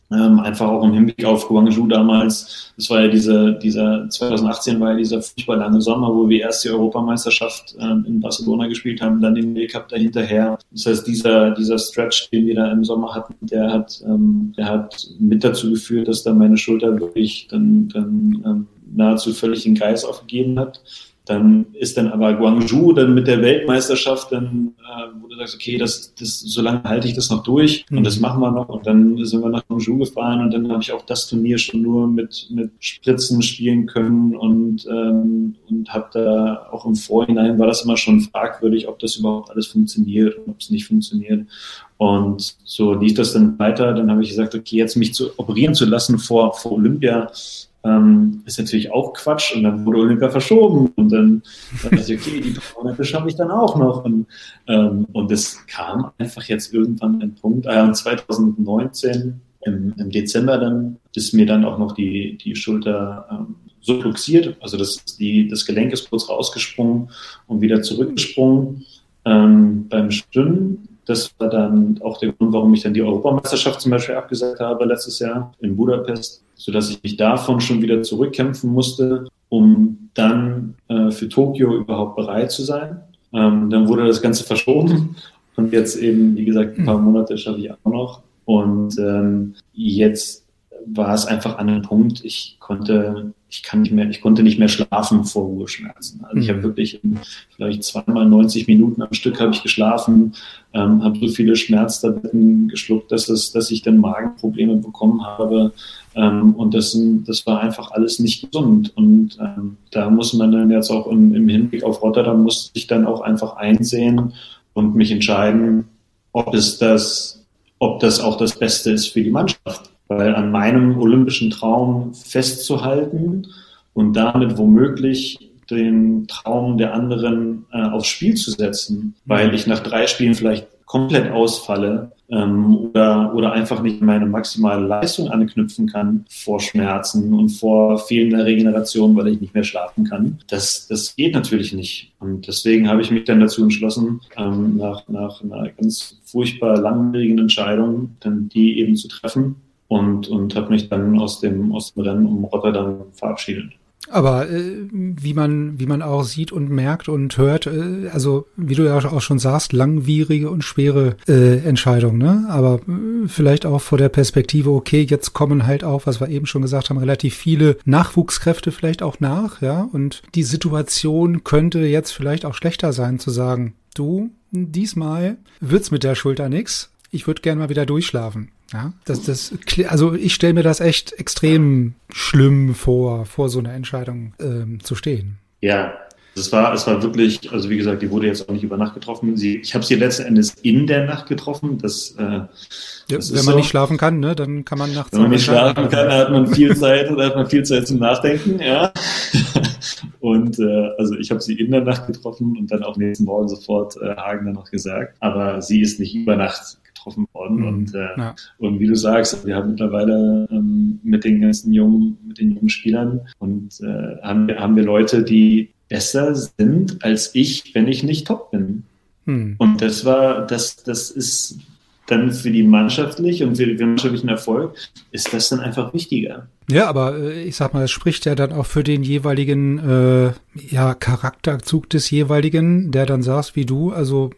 S3: Ähm, einfach auch im Hinblick auf Guangzhou damals. Das war ja dieser, dieser 2018 war ja dieser furchtbar lange Sommer, wo wir erst die Europameisterschaft ähm, in Barcelona gespielt haben, dann den Weltcup dahinterher. Das heißt, dieser, dieser Stretch, den wir da im Sommer hatten, der hat, ähm, der hat mit dazu geführt, dass dann meine Schulter wirklich dann, dann ähm, nahezu völlig den Geist aufgegeben hat. Dann ist dann aber Guangzhou dann mit der Weltmeisterschaft, dann, äh, wo du sagst, okay, das, das, so lange halte ich das noch durch mhm. und das machen wir noch. Und dann sind wir nach Guangzhou gefahren und dann habe ich auch das Turnier schon nur mit, mit Spritzen spielen können und, ähm, und habe da auch im Vorhinein war das immer schon fragwürdig, ob das überhaupt alles funktioniert und ob es nicht funktioniert. Und so lief das dann weiter. Dann habe ich gesagt, okay, jetzt mich zu operieren zu lassen vor, vor Olympia, ähm, ist natürlich auch Quatsch. Und dann wurde Olympia verschoben und dann dachte ich, okay, die Monate schaffe ich dann auch noch. Und, ähm, und es kam einfach jetzt irgendwann ein Punkt, äh, 2019 im, im, Dezember dann ist mir dann auch noch die, die Schulter ähm, subluxiert, also das, die, das Gelenk ist kurz rausgesprungen und wieder zurückgesprungen ähm, beim Schwimmen. Das war dann auch der Grund, warum ich dann die Europameisterschaft zum Beispiel abgesagt habe letztes Jahr in Budapest sodass ich mich davon schon wieder zurückkämpfen musste, um dann äh, für Tokio überhaupt bereit zu sein. Ähm, dann wurde das Ganze verschoben und jetzt eben, wie gesagt, ein paar hm. Monate schaffe ich auch noch. Und ähm, jetzt war es einfach an einem Punkt, ich konnte, ich kann nicht mehr, ich konnte nicht mehr schlafen vor Ruheschmerzen. Also ich habe hm. wirklich vielleicht zweimal 90 Minuten am Stück habe ich geschlafen, ähm, habe so viele Schmerztabletten geschluckt, dass es, dass ich dann Magenprobleme bekommen habe. Ähm, und das, das war einfach alles nicht gesund. Und ähm, da muss man dann jetzt auch im, im Hinblick auf Rotterdam muss ich dann auch einfach einsehen und mich entscheiden, ob es das ob das auch das Beste ist für die Mannschaft. Weil an meinem olympischen Traum festzuhalten und damit womöglich den Traum der anderen äh, aufs Spiel zu setzen, weil ich nach drei Spielen vielleicht komplett ausfalle ähm, oder, oder einfach nicht meine maximale Leistung anknüpfen kann vor Schmerzen und vor fehlender Regeneration, weil ich nicht mehr schlafen kann. Das, das geht natürlich nicht. Und deswegen habe ich mich dann dazu entschlossen, ähm, nach, nach einer ganz furchtbar langwierigen Entscheidung, dann die eben zu treffen und, und habe mich dann aus dem, aus dem Rennen um Rotterdam verabschiedet.
S2: Aber äh, wie man wie man auch sieht und merkt und hört, äh, also wie du ja auch schon sagst, langwierige und schwere äh, Entscheidung, ne? Aber äh, vielleicht auch vor der Perspektive, okay, jetzt kommen halt auch, was wir eben schon gesagt haben, relativ viele Nachwuchskräfte vielleicht auch nach, ja? Und die Situation könnte jetzt vielleicht auch schlechter sein, zu sagen, du, diesmal wird's mit der Schulter nix. Ich würde gern mal wieder durchschlafen. Ja, das, das, also ich stelle mir das echt extrem schlimm vor, vor so einer Entscheidung ähm, zu stehen.
S3: Ja, es war, es war wirklich, also wie gesagt, die wurde jetzt auch nicht über Nacht getroffen. Sie, ich habe sie letzten Endes in der Nacht getroffen. Das, äh,
S2: ja, das wenn man so. nicht schlafen kann, ne, dann kann man nachts.
S3: Wenn man nicht schlafen kann, dann hat man viel Zeit, hat man viel Zeit zum Nachdenken, ja. Und äh, also ich habe sie in der Nacht getroffen und dann auch nächsten Morgen sofort äh, Hagen dann noch gesagt. Aber sie ist nicht über Nacht getroffen worden. Mhm. Und, äh, ja. und wie du sagst, wir haben mittlerweile ähm, mit den ganzen jungen, mit den jungen Spielern und äh, haben, haben wir Leute, die besser sind als ich, wenn ich nicht top bin. Mhm. Und das war, das, das ist dann für die mannschaftlich und für den mannschaftlichen Erfolg ist das dann einfach wichtiger.
S2: Ja, aber äh, ich sag mal, es spricht ja dann auch für den jeweiligen äh, ja, Charakterzug des jeweiligen, der dann sagst wie du, also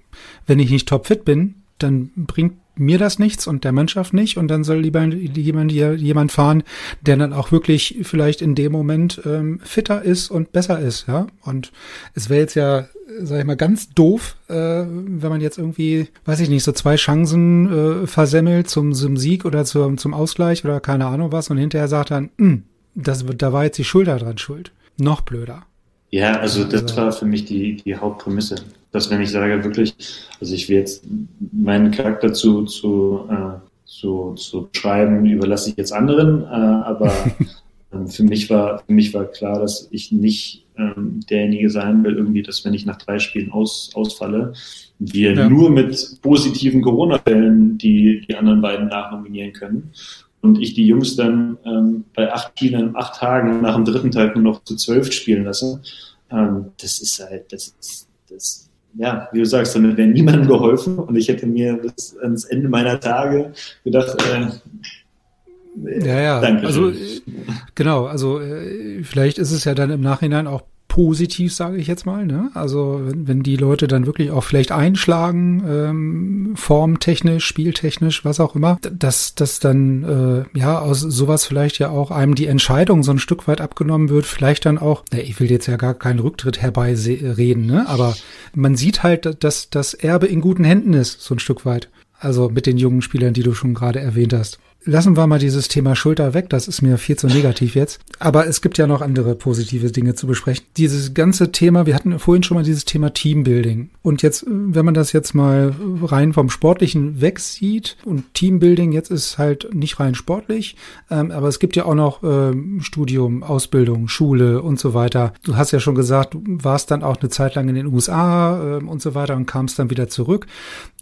S2: wenn ich nicht topfit bin, dann bringt mir das nichts und der Mannschaft nicht und dann soll lieber jemand, jemand fahren, der dann auch wirklich vielleicht in dem Moment ähm, fitter ist und besser ist, ja. Und es wäre jetzt ja, sag ich mal, ganz doof, äh, wenn man jetzt irgendwie, weiß ich nicht, so zwei Chancen äh, versemmelt zum, zum Sieg oder zum, zum Ausgleich oder keine Ahnung was und hinterher sagt dann, hm, das, da war jetzt die Schulter dran schuld. Noch blöder.
S3: Ja, also das also war für mich die, die Hauptprämisse dass wenn ich sage wirklich, also ich will jetzt meinen Charakter zu, zu, äh, zu, zu schreiben, überlasse ich jetzt anderen, äh, aber ähm, für mich war, für mich war klar, dass ich nicht ähm, derjenige sein will, irgendwie, dass wenn ich nach drei Spielen aus, ausfalle, wir ja. nur mit positiven Corona-Fällen die, die anderen beiden nachnominieren können. Und ich die Jungs dann ähm, bei acht Spielen, acht Tagen nach dem dritten Teil nur noch zu zwölf spielen lasse. Ähm, das ist halt, das ist, das ja, wie du sagst, damit wäre niemandem geholfen. Und ich hätte mir bis ans Ende meiner Tage gedacht,
S2: äh, ja, ja, danke. Also genau, also äh, vielleicht ist es ja dann im Nachhinein auch positiv, sage ich jetzt mal. Ne? Also wenn, wenn die Leute dann wirklich auch vielleicht einschlagen, ähm, formtechnisch, spieltechnisch, was auch immer, dass dass dann äh, ja aus sowas vielleicht ja auch einem die Entscheidung so ein Stück weit abgenommen wird, vielleicht dann auch, na, ich will jetzt ja gar keinen Rücktritt herbeireden, ne? aber man sieht halt, dass das Erbe in guten Händen ist, so ein Stück weit. Also mit den jungen Spielern, die du schon gerade erwähnt hast lassen wir mal dieses Thema Schulter weg, das ist mir viel zu negativ jetzt. Aber es gibt ja noch andere positive Dinge zu besprechen. Dieses ganze Thema, wir hatten vorhin schon mal dieses Thema Teambuilding. Und jetzt, wenn man das jetzt mal rein vom Sportlichen wegsieht und Teambuilding jetzt ist halt nicht rein sportlich, ähm, aber es gibt ja auch noch ähm, Studium, Ausbildung, Schule und so weiter. Du hast ja schon gesagt, du warst dann auch eine Zeit lang in den USA ähm, und so weiter und kamst dann wieder zurück.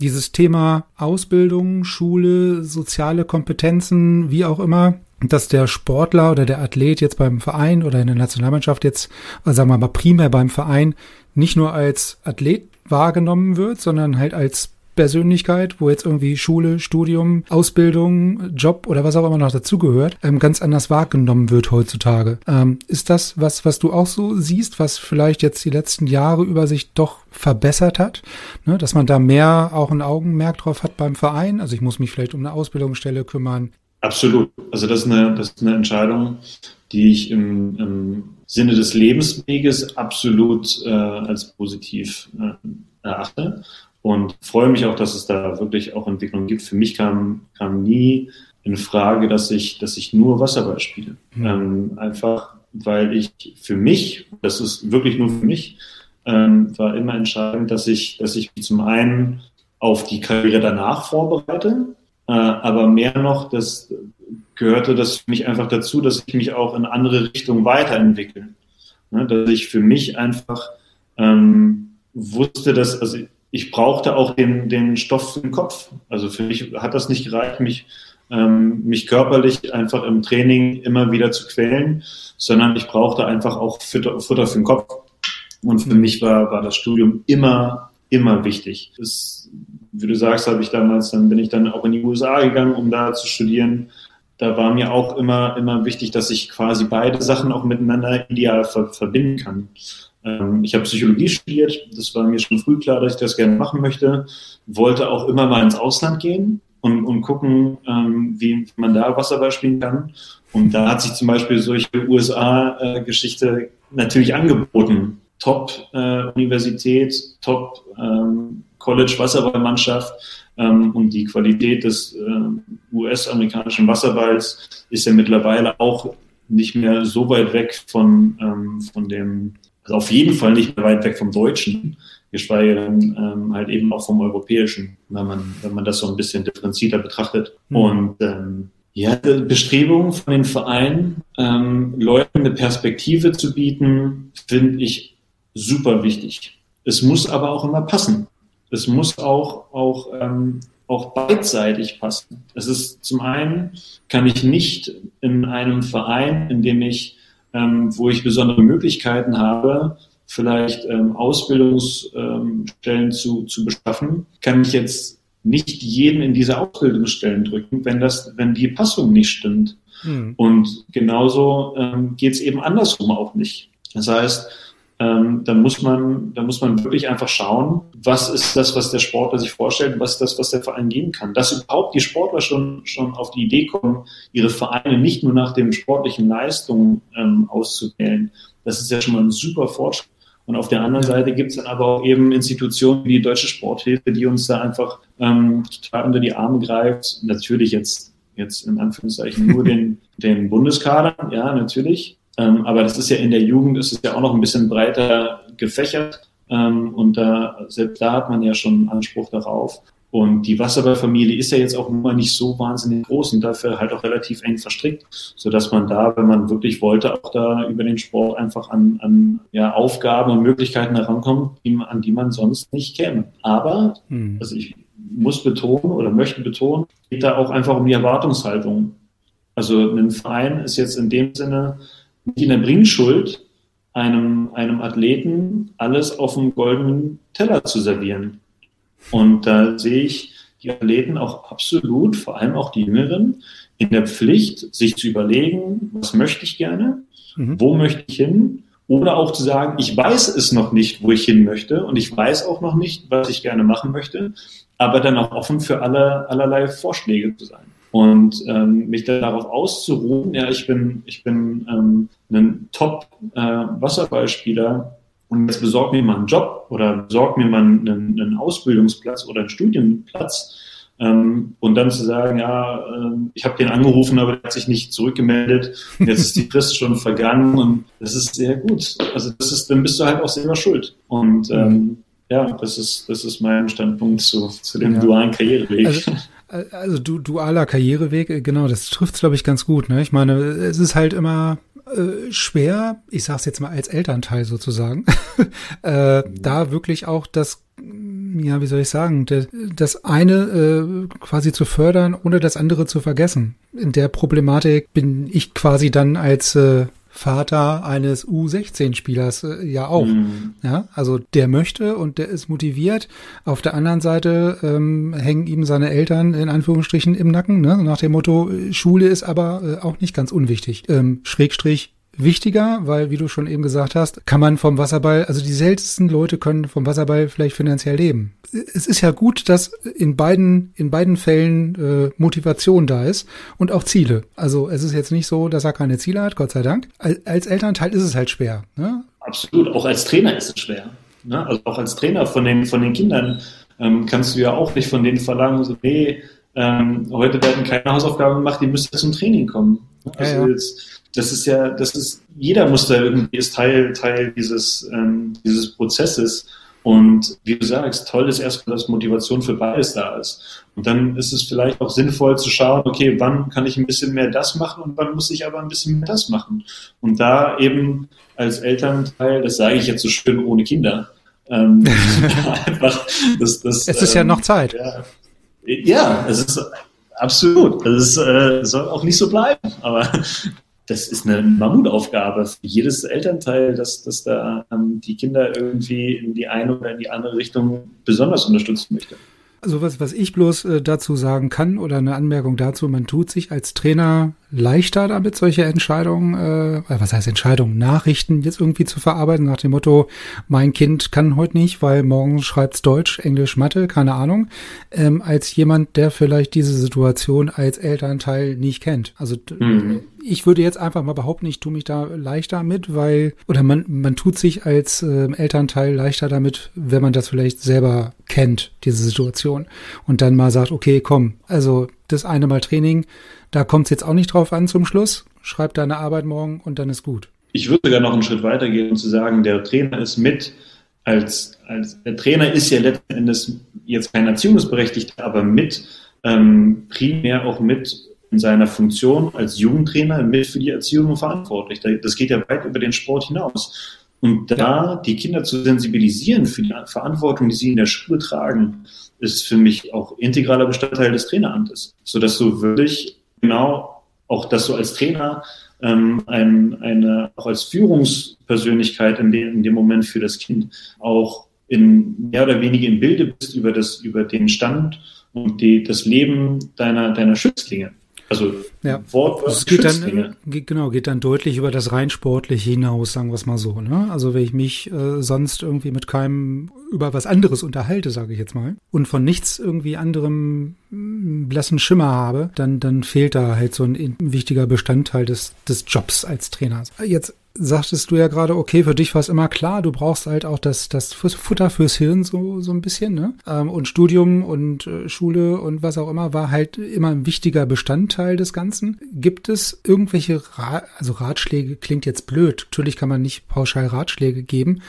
S2: Dieses Thema Ausbildung, Schule, soziale Kompetenz, Kompetenzen, wie auch immer, dass der Sportler oder der Athlet jetzt beim Verein oder in der Nationalmannschaft jetzt, also sagen wir mal primär beim Verein, nicht nur als Athlet wahrgenommen wird, sondern halt als Persönlichkeit, wo jetzt irgendwie Schule, Studium, Ausbildung, Job oder was auch immer noch dazugehört, ähm, ganz anders wahrgenommen wird heutzutage. Ähm, ist das was, was du auch so siehst, was vielleicht jetzt die letzten Jahre über sich doch verbessert hat, ne, dass man da mehr auch ein Augenmerk drauf hat beim Verein? Also ich muss mich vielleicht um eine Ausbildungsstelle kümmern.
S3: Absolut. Also das ist eine, das ist eine Entscheidung, die ich im, im Sinne des Lebensweges absolut äh, als positiv äh, erachte und freue mich auch, dass es da wirklich auch Entwicklungen gibt. Für mich kam, kam nie in Frage, dass ich, dass ich nur Wasserball spiele. Mhm. Ähm, einfach, weil ich für mich, das ist wirklich nur für mich, ähm, war immer entscheidend, dass ich, dass ich mich zum einen auf die Karriere danach vorbereite, Äh, aber mehr noch, das gehörte das für mich einfach dazu, dass ich mich auch in andere Richtungen weiterentwickle. Ne, dass ich für mich einfach ähm, wusste, dass, also ich brauchte auch den, den Stoff im Kopf. Also für mich hat das nicht gereicht, mich, ähm, mich körperlich einfach im Training immer wieder zu quälen, sondern ich brauchte einfach auch Futter, Futter für den Kopf. Und für mhm. mich war, war das Studium immer, immer wichtig. Das, wie du sagst, habe ich damals, dann bin ich dann auch in die USA gegangen, um da zu studieren da war mir auch immer, immer wichtig, dass ich quasi beide Sachen auch miteinander ideal ver verbinden kann. Ähm, ich habe Psychologie studiert, das war mir schon früh klar, dass ich das gerne machen möchte, wollte auch immer mal ins Ausland gehen und, und gucken, ähm, wie man da Wasserball spielen kann. Und da hat sich zum Beispiel solche USA-Geschichte natürlich angeboten. Top-Universität, äh, Top ähm, und die Qualität des US-amerikanischen Wasserballs ist ja mittlerweile auch nicht mehr so weit weg von, von dem, also auf jeden Fall nicht mehr weit weg vom Deutschen, geschweige denn ähm, halt eben auch vom Europäischen, wenn man, wenn man das so ein bisschen differenzierter betrachtet. Mhm. Und ähm, ja, Bestrebungen von den Vereinen, ähm, Leuten eine Perspektive zu bieten, finde ich super wichtig. Es muss aber auch immer passen es muss auch, auch, ähm, auch beidseitig passen. Es ist zum einen, kann ich nicht in einem Verein, in dem ich, ähm, wo ich besondere Möglichkeiten habe, vielleicht ähm, Ausbildungsstellen ähm, zu, zu beschaffen, kann ich jetzt nicht jeden in diese Ausbildungsstellen drücken, wenn das, wenn die Passung nicht stimmt. Hm. Und genauso ähm, geht es eben andersrum auch nicht. Das heißt, ähm, dann muss man, dann muss man wirklich einfach schauen, was ist das, was der Sportler sich vorstellt, was ist das, was der Verein geben kann. Dass überhaupt die Sportler schon, schon auf die Idee kommen, ihre Vereine nicht nur nach den sportlichen Leistungen ähm, auszuwählen, das ist ja schon mal ein super Fortschritt. Und auf der anderen Seite gibt es dann aber auch eben Institutionen wie die Deutsche Sporthilfe, die uns da einfach ähm, total unter die Arme greift. Natürlich jetzt, jetzt in Anführungszeichen nur den, den Bundeskader, ja, natürlich. Ähm, aber das ist ja in der Jugend, ist es ja auch noch ein bisschen breiter gefächert. Ähm, und da, selbst da hat man ja schon Anspruch darauf. Und die Wasserballfamilie ist ja jetzt auch immer nicht so wahnsinnig groß und dafür halt auch relativ eng verstrickt, so dass man da, wenn man wirklich wollte, auch da über den Sport einfach an, an ja, Aufgaben und Möglichkeiten herankommt, an die man sonst nicht käme. Aber, hm. also ich muss betonen oder möchte betonen, geht da auch einfach um die Erwartungshaltung. Also ein Verein ist jetzt in dem Sinne nicht in der Bringschuld, einem, einem Athleten alles auf dem goldenen Teller zu servieren. Und da sehe ich die Athleten auch absolut, vor allem auch die Jüngeren, in der Pflicht, sich zu überlegen, was möchte ich gerne, mhm. wo möchte ich hin, oder auch zu sagen, ich weiß es noch nicht, wo ich hin möchte und ich weiß auch noch nicht, was ich gerne machen möchte, aber dann auch offen für alle, allerlei Vorschläge zu sein. Und ähm, mich darauf auszuruhen, ja, ich bin, ich bin ähm, ein Top-Wasserballspieler äh, und jetzt besorg mir mal einen Job oder besorg mir mal einen, einen Ausbildungsplatz oder einen Studienplatz. Ähm, und dann zu sagen, ja, äh, ich habe den angerufen, aber der hat sich nicht zurückgemeldet. Jetzt ist die Frist schon vergangen und das ist sehr gut. Also das ist, dann bist du halt auch selber schuld. Und ähm, ja, das ist, das ist mein Standpunkt zu, zu dem ja. dualen Karriereweg.
S2: Also, also du, dualer Karriereweg, äh, genau, das trifft glaube ich, ganz gut. Ne? Ich meine, es ist halt immer äh, schwer, ich sag's jetzt mal als Elternteil sozusagen, äh, da wirklich auch das, ja, wie soll ich sagen, das eine äh, quasi zu fördern, ohne das andere zu vergessen. In der Problematik bin ich quasi dann als äh, Vater eines U16-Spielers äh, ja auch. Mhm. Ja, also der möchte und der ist motiviert. Auf der anderen Seite ähm, hängen ihm seine Eltern in Anführungsstrichen im Nacken, ne? nach dem Motto, äh, Schule ist aber äh, auch nicht ganz unwichtig. Ähm, Schrägstrich wichtiger, weil, wie du schon eben gesagt hast, kann man vom Wasserball, also die seltensten Leute können vom Wasserball vielleicht finanziell leben. Es ist ja gut, dass in beiden, in beiden Fällen äh, Motivation da ist und auch Ziele. Also es ist jetzt nicht so, dass er keine Ziele hat, Gott sei Dank. Als Elternteil ist es halt schwer. Ne?
S3: Absolut, auch als Trainer ist es schwer. Ne? Also auch als Trainer von den, von den Kindern ähm, kannst du ja auch nicht von denen verlangen, so, nee, ähm, heute werden keine Hausaufgaben gemacht, die müssen zum Training kommen. Also ja, ja. Jetzt, das ist ja, das ist, jeder muss da irgendwie ist Teil, Teil dieses, ähm, dieses Prozesses. Und wie du sagst, toll ist erstmal, dass Motivation für beides da ist. Und dann ist es vielleicht auch sinnvoll zu schauen, okay, wann kann ich ein bisschen mehr das machen und wann muss ich aber ein bisschen mehr das machen. Und da eben als Elternteil, das sage ich jetzt so schön ohne Kinder, ähm,
S2: einfach, das, das, es ist ähm, ja noch Zeit.
S3: Ja, ja, es ist absolut. Es ist, äh, soll auch nicht so bleiben. Aber das ist eine Mammutaufgabe für jedes Elternteil, dass, dass da ähm, die Kinder irgendwie in die eine oder in die andere Richtung besonders unterstützen möchte.
S2: Also was, was ich bloß äh, dazu sagen kann oder eine Anmerkung dazu, man tut sich als Trainer leichter damit, solche Entscheidungen, äh, was heißt Entscheidungen, Nachrichten jetzt irgendwie zu verarbeiten, nach dem Motto, mein Kind kann heute nicht, weil morgen schreibt's Deutsch, Englisch, Mathe, keine Ahnung, ähm, als jemand, der vielleicht diese Situation als Elternteil nicht kennt. Also mhm ich würde jetzt einfach mal behaupten, ich tue mich da leichter mit, weil, oder man, man tut sich als äh, Elternteil leichter damit, wenn man das vielleicht selber kennt, diese Situation. Und dann mal sagt, okay, komm, also das eine Mal Training, da kommt es jetzt auch nicht drauf an zum Schluss. Schreib deine Arbeit morgen und dann ist gut.
S3: Ich würde sogar noch einen Schritt weiter gehen und zu sagen, der Trainer ist mit als, als der Trainer ist ja letzten Endes jetzt kein Erziehungsberechtigter, aber mit ähm, primär auch mit in seiner Funktion als Jugendtrainer mit für die Erziehung verantwortlich. Das geht ja weit über den Sport hinaus. Und da die Kinder zu sensibilisieren für die Verantwortung, die sie in der Schule tragen, ist für mich auch integraler Bestandteil des Traineramtes, sodass du wirklich genau auch, dass du als Trainer ähm, ein, eine auch als Führungspersönlichkeit in dem, in dem Moment für das Kind auch in mehr oder weniger im Bilde bist über das über den Stand und die, das Leben deiner deiner Schützlinge. Also
S2: ja. Wort es geht dann genau geht dann deutlich über das rein sportliche hinaus, sagen wir es mal so. Ne? Also wenn ich mich äh, sonst irgendwie mit keinem über was anderes unterhalte, sage ich jetzt mal, und von nichts irgendwie anderem mm, blassen Schimmer habe, dann dann fehlt da halt so ein, ein wichtiger Bestandteil des des Jobs als Trainer. Jetzt sagtest du ja gerade, okay, für dich war es immer klar, du brauchst halt auch das, das Futter fürs Hirn so, so ein bisschen, ne? Ähm, und Studium und äh, Schule und was auch immer war halt immer ein wichtiger Bestandteil des Ganzen. Gibt es irgendwelche, Ra also Ratschläge klingt jetzt blöd, natürlich kann man nicht pauschal Ratschläge geben,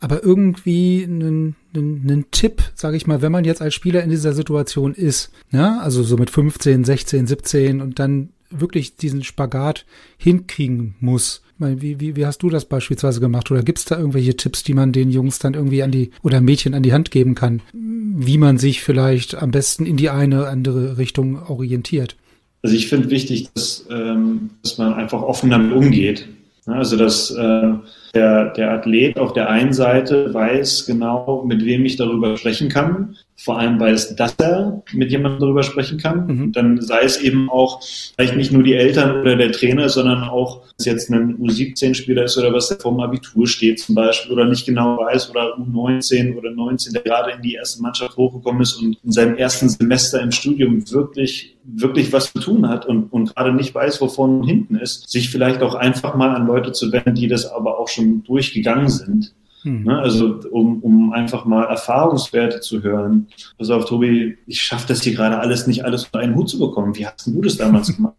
S2: aber irgendwie einen, einen, einen Tipp, sage ich mal, wenn man jetzt als Spieler in dieser Situation ist, ne? also so mit 15, 16, 17 und dann wirklich diesen Spagat hinkriegen muss. Wie, wie, wie hast du das beispielsweise gemacht? Oder gibt es da irgendwelche Tipps, die man den Jungs dann irgendwie an die oder Mädchen an die Hand geben kann, wie man sich vielleicht am besten in die eine andere Richtung orientiert?
S3: Also ich finde wichtig, dass, ähm, dass man einfach offen damit umgeht. Also dass äh, der, der Athlet auf der einen Seite weiß genau, mit wem ich darüber sprechen kann, vor allem weiß, dass er mit jemandem darüber sprechen kann. Mhm. Dann sei es eben auch vielleicht nicht nur die Eltern oder der Trainer, sondern auch, dass jetzt ein U17-Spieler ist oder was der vom Abitur steht zum Beispiel oder nicht genau weiß oder U19 oder 19, der gerade in die erste Mannschaft hochgekommen ist und in seinem ersten Semester im Studium wirklich, wirklich was zu tun hat und, und gerade nicht weiß, wovon hinten ist, sich vielleicht auch einfach mal an Leute zu wenden, die das aber auch schon durchgegangen sind hm. Ne, also um, um einfach mal Erfahrungswerte zu hören. Pass auf, Tobi, ich schaffe das hier gerade alles nicht alles unter einen Hut zu bekommen. Wie hast du das damals gemacht?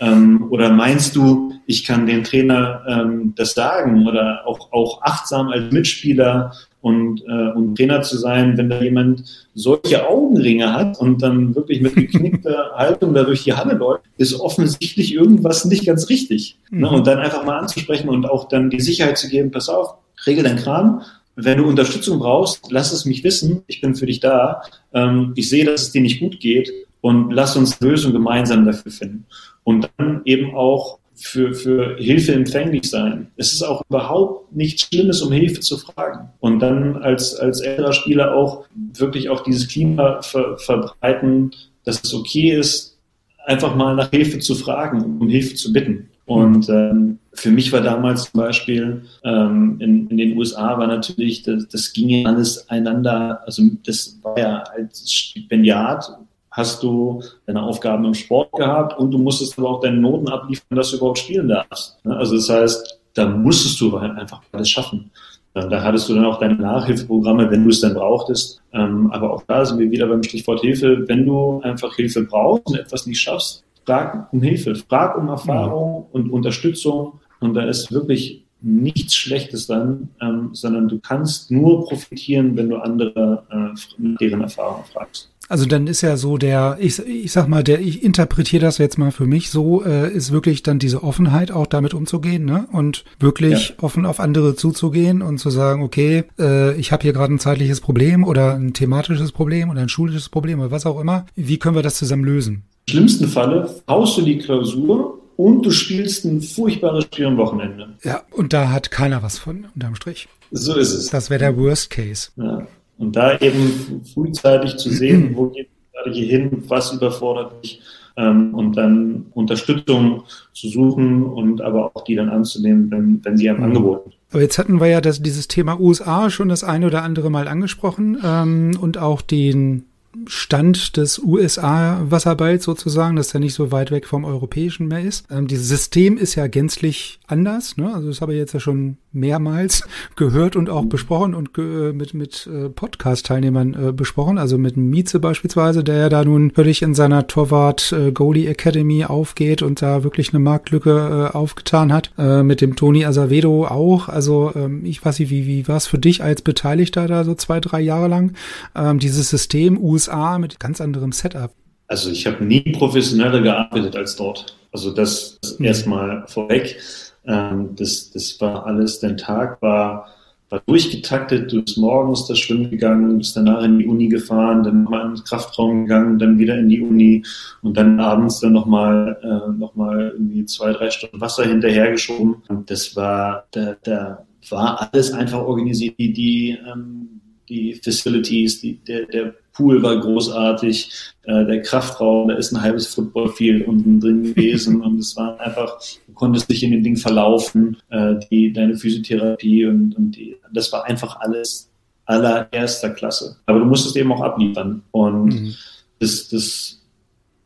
S3: Ähm, oder meinst du, ich kann den Trainer ähm, das sagen oder auch, auch achtsam als Mitspieler und, äh, und Trainer zu sein, wenn da jemand solche Augenringe hat und dann wirklich mit geknickter Haltung da durch die Halle läuft, ist offensichtlich irgendwas nicht ganz richtig. Ne? Mhm. Ne? Und dann einfach mal anzusprechen und auch dann die Sicherheit zu geben, pass auf, regel dein Kram. Wenn du Unterstützung brauchst, lass es mich wissen. Ich bin für dich da. Ähm, ich sehe, dass es dir nicht gut geht und lass uns Lösungen gemeinsam dafür finden. Und dann eben auch für, für Hilfe empfänglich sein. Es ist auch überhaupt nichts Schlimmes, um Hilfe zu fragen. Und dann als, als älterer Spieler auch wirklich auch dieses Klima ver, verbreiten, dass es okay ist, einfach mal nach Hilfe zu fragen, um Hilfe zu bitten. Und ähm, für mich war damals zum Beispiel ähm, in, in den USA war natürlich, das, das ging alles einander, also das war ja als Stipendiat hast du deine Aufgaben im Sport gehabt und du musstest aber auch deine Noten abliefern, dass du überhaupt spielen darfst. Ne? Also das heißt, da musstest du halt einfach alles schaffen. Da hattest du dann auch deine Nachhilfeprogramme, wenn du es dann brauchtest. Ähm, aber auch da sind wir wieder beim Stichwort Hilfe. Wenn du einfach Hilfe brauchst und etwas nicht schaffst, frag um Hilfe, frag um Erfahrung und Unterstützung. Und da ist wirklich nichts Schlechtes dran, ähm, sondern du kannst nur profitieren, wenn du andere äh, deren Erfahrungen fragst.
S2: Also dann ist ja so der, ich, ich sag mal, der, ich interpretiere das jetzt mal für mich so, äh, ist wirklich dann diese Offenheit, auch damit umzugehen, ne? Und wirklich ja. offen auf andere zuzugehen und zu sagen, okay, äh, ich habe hier gerade ein zeitliches Problem oder ein thematisches Problem oder ein schulisches Problem oder was auch immer. Wie können wir das zusammen lösen?
S3: Im schlimmsten Falle haust du die Klausur und du spielst ein furchtbares Spiel am Wochenende.
S2: Ja, und da hat keiner was von, unterm Strich.
S3: So ist es.
S2: Das wäre der Worst Case.
S3: Ja. Und da eben frühzeitig zu sehen, wo geht gerade hier hin, was überfordert mich ähm, und dann Unterstützung zu suchen und aber auch die dann anzunehmen, wenn, wenn sie einem mhm. angeboten
S2: aber jetzt hatten wir ja das, dieses Thema USA schon das eine oder andere Mal angesprochen ähm, und auch den Stand des USA-Wasserballs sozusagen, dass er nicht so weit weg vom europäischen mehr ist. Ähm, dieses System ist ja gänzlich anders. Ne? Also das habe ich jetzt ja schon mehrmals gehört und auch besprochen und ge mit, mit äh, Podcast-Teilnehmern äh, besprochen. Also mit Mieze beispielsweise, der ja da nun völlig in seiner Torwart äh, Goalie Academy aufgeht und da wirklich eine Marktlücke äh, aufgetan hat. Äh, mit dem Toni Azavedo auch. Also ähm, ich weiß nicht, wie, wie war es für dich als Beteiligter da so zwei, drei Jahre lang? Ähm, dieses System USA mit ganz anderem Setup.
S3: Also ich habe nie professioneller gearbeitet als dort. Also das, das mhm. erstmal vorweg. Ähm, das, das war alles, dein Tag war, war durchgetaktet. Du bist morgens das Schwimmen gegangen, bist danach in die Uni gefahren, dann nochmal in den Kraftraum gegangen, dann wieder in die Uni und dann abends dann nochmal äh, noch irgendwie zwei, drei Stunden Wasser hinterhergeschoben. Das war, da, da war alles einfach organisiert. Die, die, ähm, die Facilities, die, der, der Pool war großartig, äh, der Kraftraum, da ist ein halbes Footballfield unten drin gewesen und es war einfach, du konntest dich in dem Ding verlaufen, äh, die, deine Physiotherapie und, und die, das war einfach alles allererster Klasse. Aber du musstest eben auch abliefern und mhm. das, das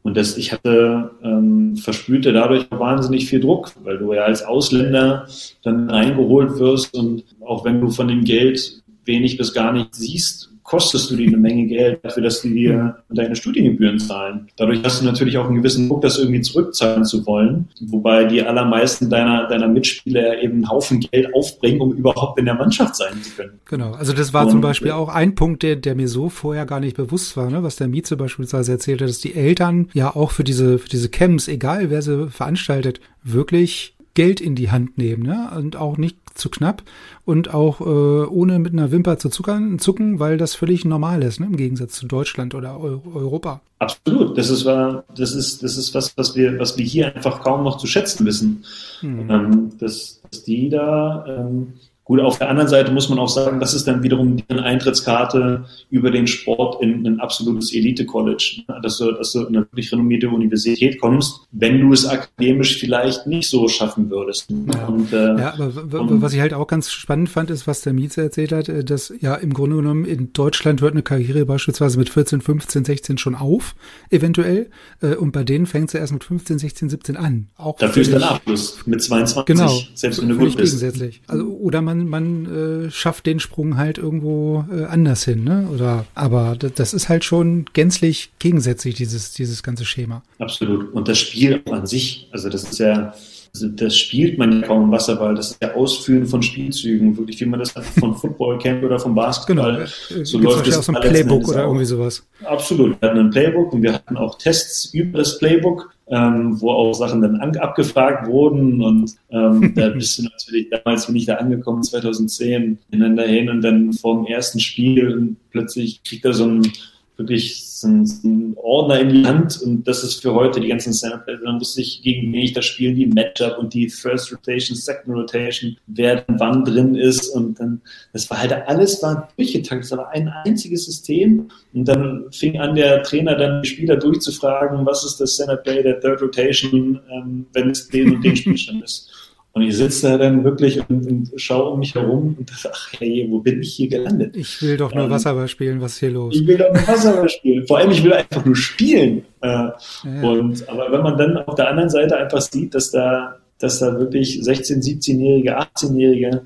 S3: und das, ich hatte, ähm, verspürte dadurch wahnsinnig viel Druck, weil du ja als Ausländer dann reingeholt wirst und auch wenn du von dem Geld wenig bis gar nicht siehst, kostest du dir eine Menge Geld dafür, dass die dir deine Studiengebühren zahlen. Dadurch hast du natürlich auch einen gewissen Druck, das irgendwie zurückzahlen zu wollen, wobei die allermeisten deiner, deiner Mitspieler eben einen Haufen Geld aufbringen, um überhaupt in der Mannschaft sein zu können.
S2: Genau, also das war Und, zum Beispiel auch ein Punkt, der, der mir so vorher gar nicht bewusst war, ne? was der Mieze beispielsweise erzählte, dass die Eltern ja auch für diese, für diese Camps, egal wer sie veranstaltet, wirklich Geld in die Hand nehmen ne? und auch nicht zu knapp und auch äh, ohne mit einer Wimper zu zuckern, zucken, weil das völlig normal ist, ne? im Gegensatz zu Deutschland oder Europa.
S3: Absolut, das ist, das ist, das ist was, was wir, was wir hier einfach kaum noch zu schätzen wissen, hm. ähm, dass, dass die da ähm, Gut, auf der anderen Seite muss man auch sagen, das ist dann wiederum die Eintrittskarte über den Sport in ein absolutes Elite-College, ne? dass du, dass du in eine wirklich renommierte Universität kommst, wenn du es akademisch vielleicht nicht so schaffen würdest.
S2: Ja, und, äh, ja aber und, was ich halt auch ganz spannend fand, ist, was der Mieze erzählt hat, äh, dass ja im Grunde genommen in Deutschland hört eine Karriere beispielsweise mit 14, 15, 16 schon auf, eventuell, äh, und bei denen fängt sie erst mit 15, 16, 17 an.
S3: Auch Dafür ist der Abschluss mit 22,
S2: genau, selbst wenn du gut bist. Also, oder man man, man äh, schafft den Sprung halt irgendwo äh, anders hin, ne? Oder aber das ist halt schon gänzlich gegensätzlich, dieses, dieses ganze Schema.
S3: Absolut. Und das Spiel an sich, also das ist ja, das spielt man ja kaum im Wasserball, das ist ja Ausführen von Spielzügen, wirklich, wie man das von Football kennt oder vom Basketball.
S2: Genau, so läuft es auch so ein Playbook oder irgendwie sowas.
S3: Absolut, wir hatten ein Playbook und wir hatten auch Tests über das Playbook ähm, wo auch Sachen dann an, abgefragt wurden und ähm, da bist du natürlich, damals bin ich da angekommen, 2010, bin hin und dann vorm ersten Spiel plötzlich kriegt er so ein wirklich so ein, Ordner in die Hand und das ist für heute die ganzen Samples. Dann wusste ich, gegen wen ich das spielen, die Matchup und die First Rotation, Second Rotation, wer dann wann drin ist und dann, das war halt alles war durchgetaktet, das war ein einziges System und dann fing an der Trainer dann die Spieler durchzufragen, was ist das Center Play der Third Rotation, ähm, wenn es den und den Spielstand ist. Und ich sitze da dann wirklich und, und schaue um mich herum und dachte, ach hey, wo bin ich hier gelandet?
S2: Ich will doch nur ähm, Wasserball spielen, was ist hier los?
S3: Ich will doch nur Wasserball spielen. Vor allem, ich will einfach nur spielen. Äh, ja. Und, aber wenn man dann auf der anderen Seite einfach sieht, dass da, dass da wirklich 16-, 17-Jährige, 18-Jährige,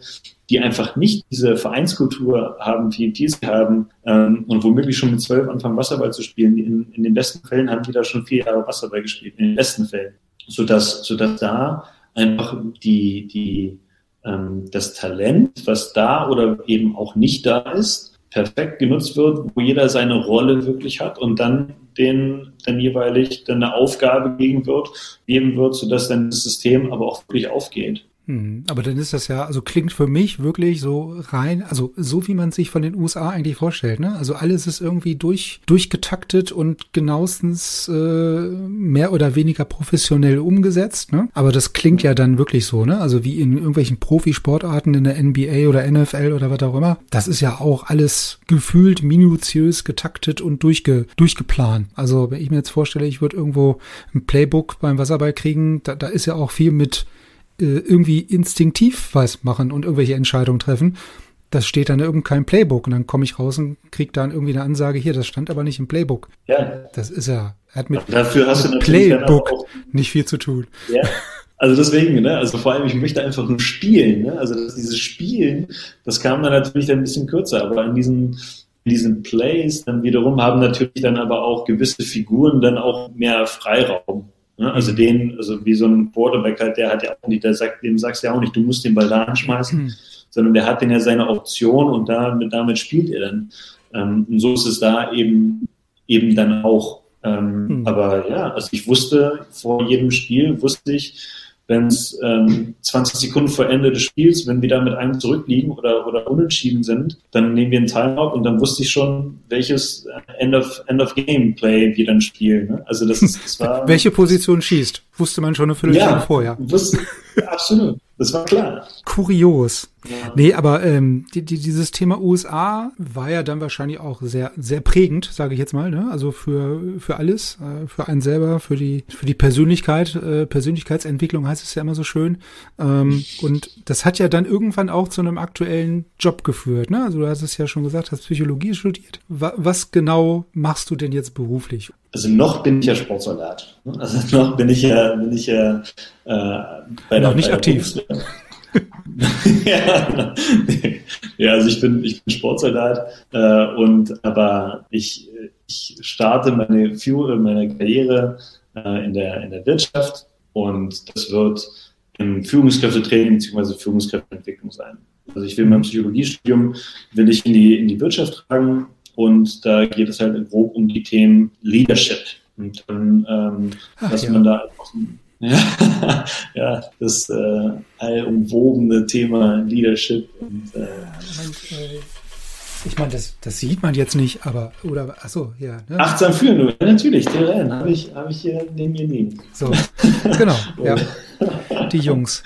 S3: die einfach nicht diese Vereinskultur haben, wie die sie haben, ähm, und womöglich schon mit zwölf anfangen, Wasserball zu spielen. In, in den besten Fällen haben die da schon vier Jahre Wasserball gespielt, in den besten Fällen. Sodass, sodass da einfach die, die, ähm, das Talent, was da oder eben auch nicht da ist, perfekt genutzt wird, wo jeder seine Rolle wirklich hat und dann den dann jeweilig dann eine Aufgabe geben wird, geben wird, sodass dann das System aber auch wirklich aufgeht.
S2: Hm, aber dann ist das ja, also klingt für mich wirklich so rein, also so wie man sich von den USA eigentlich vorstellt, ne? Also alles ist irgendwie durch, durchgetaktet und genauestens äh, mehr oder weniger professionell umgesetzt, ne? Aber das klingt ja dann wirklich so, ne? Also wie in irgendwelchen Profisportarten in der NBA oder NFL oder was auch immer. Das ist ja auch alles gefühlt minutiös getaktet und durchge, durchgeplant. Also wenn ich mir jetzt vorstelle, ich würde irgendwo ein Playbook beim Wasserball kriegen, da, da ist ja auch viel mit irgendwie instinktiv was machen und irgendwelche Entscheidungen treffen. Das steht dann in irgendeinem Playbook und dann komme ich raus und kriege dann irgendwie eine Ansage hier, das stand aber nicht im Playbook. Ja. Das ist ja, hat mit,
S3: Dafür hast mit
S2: du Playbook auch, nicht viel zu tun.
S3: Ja. Also deswegen, ne, also vor allem, ich möchte einfach nur spielen, ne? Also dieses Spielen, das kam dann natürlich dann ein bisschen kürzer, aber in diesen, in diesen Plays dann wiederum haben natürlich dann aber auch gewisse Figuren dann auch mehr Freiraum. Ne? Also den, also wie so ein Quarterback halt, der hat ja auch nicht, der sagt, dem sagst du ja auch nicht, du musst den Ball da anschmeißen, mhm. sondern der hat den ja seine Option und damit, damit spielt er dann. Ähm, und so ist es da eben, eben dann auch. Ähm, mhm. Aber ja, also ich wusste vor jedem Spiel, wusste ich, wenn es ähm, 20 Sekunden vor Ende des Spiels, wenn wir da mit einem zurückliegen oder, oder unentschieden sind, dann nehmen wir einen Timeout und dann wusste ich schon, welches End of, End of Game Play wir dann spielen. Ne? Also das, ist, das war.
S2: Welche Position schießt? Wusste man schon eine Viertelstunde ja, vorher.
S3: Wusste, absolut. Das war klar.
S2: Kurios. Ja. Nee, aber ähm, die, die, dieses Thema USA war ja dann wahrscheinlich auch sehr, sehr prägend, sage ich jetzt mal, ne? Also für, für alles, äh, für einen selber, für die, für die Persönlichkeit, äh, Persönlichkeitsentwicklung heißt es ja immer so schön. Ähm, und das hat ja dann irgendwann auch zu einem aktuellen Job geführt, ne? Also du hast es ja schon gesagt, hast Psychologie studiert. Wa was genau machst du denn jetzt beruflich?
S3: Also noch bin ich ja Sportsoldat. Also noch bin ich ja, bin ich ja
S2: äh, bei noch der, nicht bei aktiv.
S3: Ja, ja, also ich bin, ich bin Sportsoldat äh, und aber ich, ich starte meine, meine Karriere äh, in, der, in der Wirtschaft und das wird im Führungskräftetraining bzw. Führungskräfteentwicklung sein. Also ich will mein Psychologiestudium will ich in die, in die Wirtschaft tragen und da geht es halt grob um die Themen Leadership. Und dann, ähm, Ach, dass ja. man da einfach ja, ja, das äh, allumwobene Thema Leadership. Und, äh,
S2: ich meine, das, das sieht man jetzt nicht, aber, oder, achso, ja.
S3: Ne? Achtsam führen, natürlich, TRN habe ich, hab ich hier neben mir liegen.
S2: So, genau, ja. Die Jungs.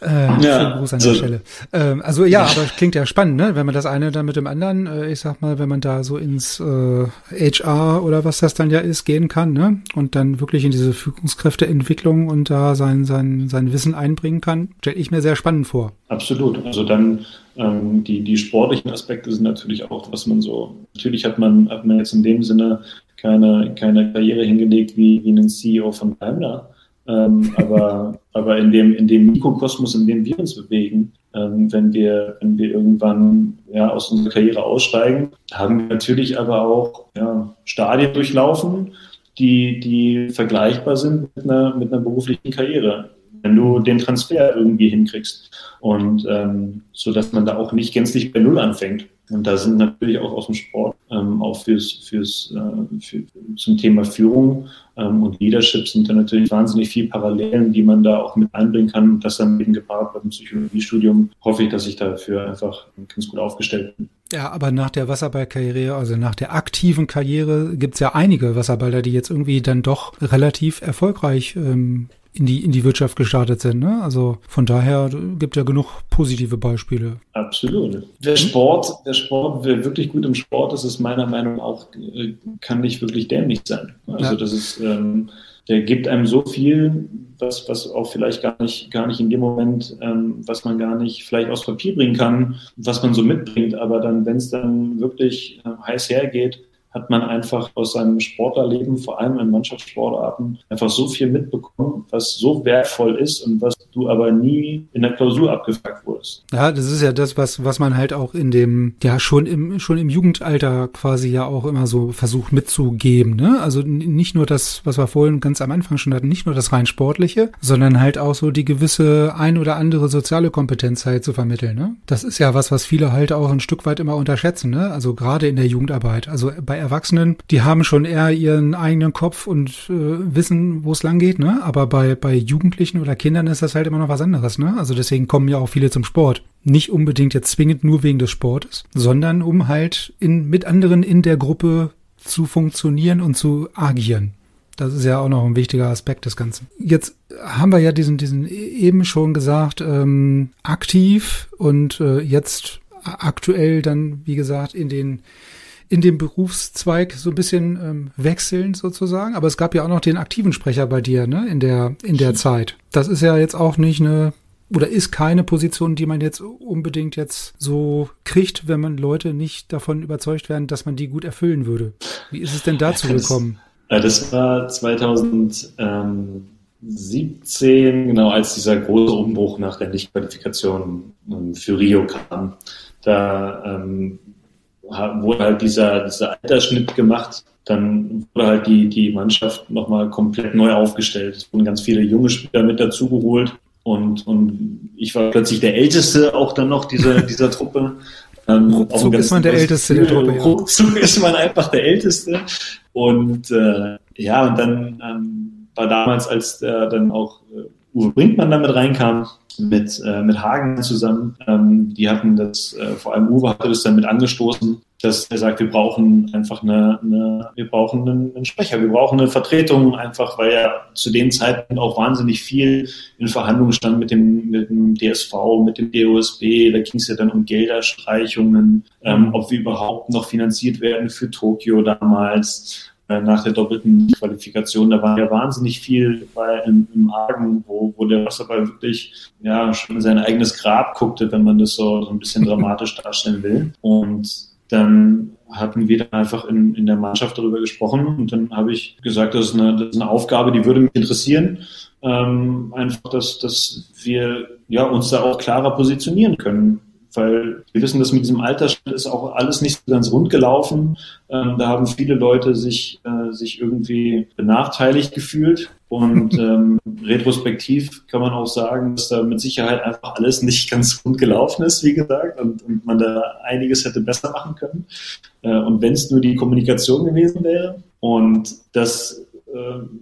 S2: Äh, ja, Gruß an der also, Stelle. Ähm, also ja, aber klingt ja spannend, ne? Wenn man das eine dann mit dem anderen, äh, ich sag mal, wenn man da so ins äh, HR oder was das dann ja ist, gehen kann, ne? Und dann wirklich in diese Führungskräfteentwicklung und da sein, sein, sein Wissen einbringen kann, stelle ich mir sehr spannend vor.
S3: Absolut. Also dann ähm, die, die sportlichen Aspekte sind natürlich auch, was man so, natürlich hat man, hat man jetzt in dem Sinne keine, keine Karriere hingelegt wie, wie ein CEO von Daimler. Ähm, aber aber in dem, in dem Mikrokosmos, in dem wir uns bewegen, ähm, wenn wir, wenn wir irgendwann ja, aus unserer Karriere aussteigen, haben wir natürlich aber auch ja, Stadien durchlaufen, die, die vergleichbar sind mit einer, mit einer beruflichen Karriere wenn du den Transfer irgendwie hinkriegst und ähm, so dass man da auch nicht gänzlich bei Null anfängt. Und da sind natürlich auch aus dem Sport, ähm, auch fürs, fürs, äh, für, zum Thema Führung ähm, und Leadership sind da natürlich wahnsinnig viele Parallelen, die man da auch mit einbringen kann. Und das dann eben gepaart beim Psychologiestudium hoffe ich, dass ich dafür einfach ganz gut aufgestellt bin.
S2: Ja, aber nach der Wasserballkarriere, also nach der aktiven Karriere, gibt's ja einige Wasserballer, die jetzt irgendwie dann doch relativ erfolgreich ähm, in die, in die Wirtschaft gestartet sind. Ne? Also von daher gibt ja genug positive Beispiele.
S3: Absolut. Der Sport, der Sport, wer wirklich gut im Sport ist, ist meiner Meinung nach auch, äh, kann nicht wirklich dämlich sein. Also ja. das ist, ähm, der gibt einem so viel, was, was auch vielleicht gar nicht, gar nicht in dem Moment, ähm, was man gar nicht vielleicht aufs Papier bringen kann, was man so mitbringt. Aber dann, wenn es dann wirklich äh, heiß hergeht, hat man einfach aus seinem Sportlerleben, vor allem in Mannschaftssportarten, einfach so viel mitbekommen, was so wertvoll ist und was du aber nie in der Klausur abgefragt wurdest.
S2: Ja, das ist ja das, was, was man halt auch in dem, ja, schon im, schon im Jugendalter quasi ja auch immer so versucht mitzugeben, ne? Also nicht nur das, was wir vorhin ganz am Anfang schon hatten, nicht nur das rein sportliche, sondern halt auch so die gewisse ein oder andere soziale Kompetenz halt zu vermitteln, ne? Das ist ja was, was viele halt auch ein Stück weit immer unterschätzen, ne? Also gerade in der Jugendarbeit. Also bei Erwachsenen, die haben schon eher ihren eigenen Kopf und äh, wissen, wo es lang geht, ne? Aber bei, bei Jugendlichen oder Kindern ist das halt immer noch was anderes, ne? Also deswegen kommen ja auch viele zum Sport. Nicht unbedingt jetzt zwingend nur wegen des Sportes, sondern um halt in, mit anderen in der Gruppe zu funktionieren und zu agieren. Das ist ja auch noch ein wichtiger Aspekt des Ganzen. Jetzt haben wir ja diesen, diesen eben schon gesagt, ähm, aktiv und äh, jetzt aktuell dann, wie gesagt, in den in dem Berufszweig so ein bisschen ähm, wechseln sozusagen. Aber es gab ja auch noch den aktiven Sprecher bei dir, ne, in der, in der Zeit. Das ist ja jetzt auch nicht eine, oder ist keine Position, die man jetzt unbedingt jetzt so kriegt, wenn man Leute nicht davon überzeugt werden, dass man die gut erfüllen würde. Wie ist es denn dazu
S3: das,
S2: gekommen?
S3: Das war 2017, genau als dieser große Umbruch nach der Nichtqualifikation ähm, für Rio kam. Da ähm, wurde halt dieser, dieser Altersschnitt gemacht. Dann wurde halt die, die Mannschaft nochmal komplett neu aufgestellt. Es wurden ganz viele junge Spieler mit dazugeholt. Und, und ich war plötzlich der Älteste auch dann noch dieser, dieser Truppe.
S2: Ähm, ruckzuck ist man der Älteste der Truppe. Ja.
S3: Ruckzuck ist man einfach der Älteste. Und äh, ja, und dann ähm, war damals, als der dann auch äh, Uwe Brinkmann damit reinkam, mit, äh, mit Hagen zusammen. Ähm, die hatten das, äh, vor allem Uwe hatte das dann mit angestoßen, dass er sagt, wir brauchen einfach eine, eine wir brauchen einen, einen, Sprecher, wir brauchen eine Vertretung, einfach weil ja zu dem Zeitpunkt auch wahnsinnig viel in Verhandlungen stand mit dem, mit dem DSV, mit dem DOSB, da ging es ja dann um Gelderstreichungen, ähm, ob wir überhaupt noch finanziert werden für Tokio damals. Äh, nach der doppelten Qualifikation. Da war ja wahnsinnig viel bei, im, im Argen, wo, wo der Wasserball wirklich ja, schon in sein eigenes Grab guckte, wenn man das so, so ein bisschen dramatisch darstellen will. Und dann hatten wir dann einfach in, in der Mannschaft darüber gesprochen und dann habe ich gesagt, das ist, eine, das ist eine Aufgabe, die würde mich interessieren. Ähm, einfach, dass, dass wir ja, uns da auch klarer positionieren können weil wir wissen, dass mit diesem Altersschnitt ist auch alles nicht so ganz rund gelaufen. Ähm, da haben viele Leute sich, äh, sich irgendwie benachteiligt gefühlt. Und ähm, retrospektiv kann man auch sagen, dass da mit Sicherheit einfach alles nicht ganz rund gelaufen ist, wie gesagt, und, und man da einiges hätte besser machen können. Äh, und wenn es nur die Kommunikation gewesen wäre. Und das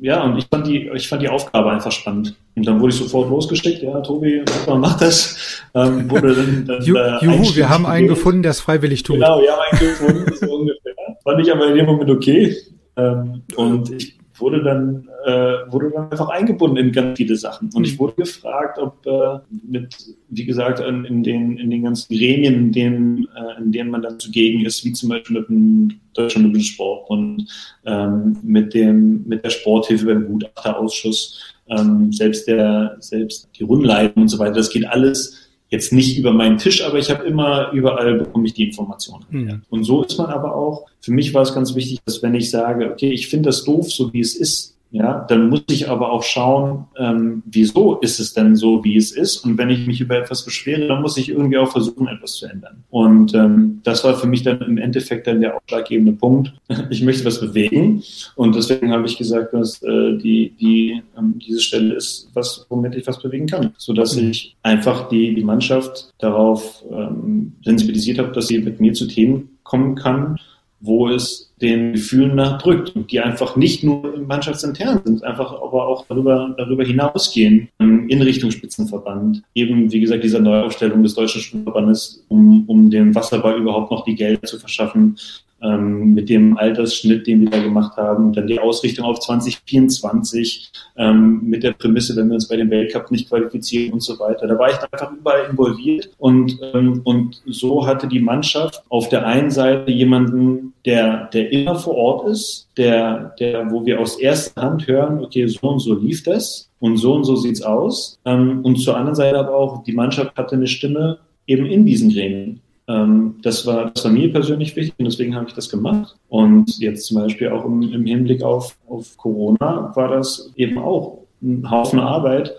S3: ja, und ich fand, die, ich fand die Aufgabe einfach spannend. Und dann wurde ich sofort losgeschickt, ja, Tobi, mach das. Ähm, wurde
S2: dann, dann Juhu, wir haben einen gefunden, der es freiwillig tut.
S3: Genau, wir haben einen gefunden, so ungefähr. Fand ich aber in dem Moment okay. Ähm, und ich wurde dann, äh, wurde dann einfach eingebunden in ganz viele Sachen. Und ich mhm. wurde gefragt, ob äh, mit, wie gesagt, in, in, den, in den ganzen Gremien, in denen, äh, in denen man dann zugegen ist, wie zum Beispiel mit dem Deutschen Olympischen Sport und ähm, mit, dem, mit der Sporthilfe beim Gutachterausschuss, ähm, selbst, der, selbst die Rundleitung und so weiter, das geht alles jetzt nicht über meinen Tisch, aber ich habe immer überall bekomme ich die Informationen. Mhm. Und so ist man aber auch. Für mich war es ganz wichtig, dass wenn ich sage, okay, ich finde das doof, so wie es ist, ja, dann muss ich aber auch schauen, ähm, wieso ist es denn so, wie es ist. Und wenn ich mich über etwas beschwere, dann muss ich irgendwie auch versuchen, etwas zu ändern. Und ähm, das war für mich dann im Endeffekt dann der ausschlaggebende Punkt. Ich möchte was bewegen. Und deswegen habe ich gesagt, dass äh, die, die, ähm, diese Stelle ist, was, womit ich was bewegen kann. Sodass mhm. ich einfach die, die Mannschaft darauf ähm, sensibilisiert habe, dass sie mit mir zu Themen kommen kann, wo es den Gefühlen nachdrückt und die einfach nicht nur mannschaftsintern sind, einfach aber auch darüber, darüber hinausgehen in Richtung Spitzenverband. Eben, wie gesagt, dieser Neuaufstellung des Deutschen Spitzenverbandes, um, um dem Wasserball überhaupt noch die Gelder zu verschaffen, ähm, mit dem Altersschnitt, den wir da gemacht haben, dann die Ausrichtung auf 2024 ähm, mit der Prämisse, wenn wir uns bei dem Weltcup nicht qualifizieren und so weiter. Da war ich einfach überall involviert und, ähm, und so hatte die Mannschaft auf der einen Seite jemanden, der, der immer vor Ort ist, der, der, wo wir aus erster Hand hören, okay, so und so lief das und so und so sieht's aus. Ähm, und zur anderen Seite aber auch, die Mannschaft hatte eine Stimme eben in diesen Gremien. Ähm, das, war, das war mir persönlich wichtig und deswegen habe ich das gemacht. Und jetzt zum Beispiel auch im, im Hinblick auf, auf Corona war das eben auch ein Haufen Arbeit,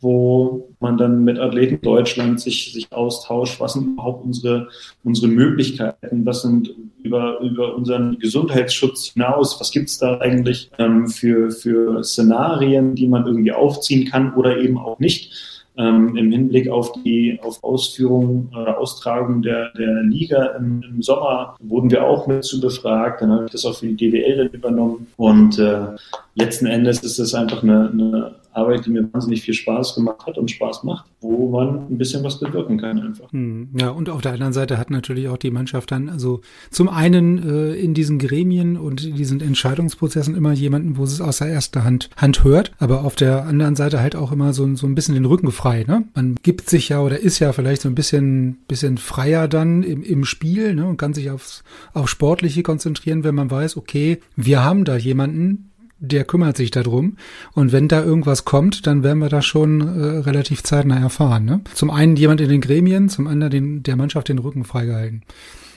S3: wo man dann mit Athleten Deutschland sich, sich austauscht, was sind überhaupt unsere, unsere Möglichkeiten, was sind über, über unseren Gesundheitsschutz hinaus, was gibt es da eigentlich ähm, für, für Szenarien, die man irgendwie aufziehen kann oder eben auch nicht ähm, im Hinblick auf die auf Ausführung oder äh, Austragung der, der Liga im, im, Sommer wurden wir auch mit zu befragt. Dann habe ich das auch für die DWL dann übernommen. Und äh, letzten Endes ist es einfach eine, eine Arbeit, die mir wahnsinnig viel Spaß gemacht hat und Spaß macht, wo man ein bisschen was bewirken kann einfach.
S2: Hm, ja, und auf der anderen Seite hat natürlich auch die Mannschaft dann, also zum einen äh, in diesen Gremien und in diesen Entscheidungsprozessen immer jemanden, wo es aus der ersten Hand, Hand hört, aber auf der anderen Seite halt auch immer so, so ein bisschen den Rücken frei. Ne? Man gibt sich ja oder ist ja vielleicht so ein bisschen, bisschen freier dann im, im Spiel ne? und kann sich aufs, auf Sportliche konzentrieren, wenn man weiß, okay, wir haben da jemanden, der kümmert sich darum. Und wenn da irgendwas kommt, dann werden wir das schon äh, relativ zeitnah erfahren. Ne? Zum einen jemand in den Gremien, zum anderen den, der Mannschaft den Rücken freigehalten.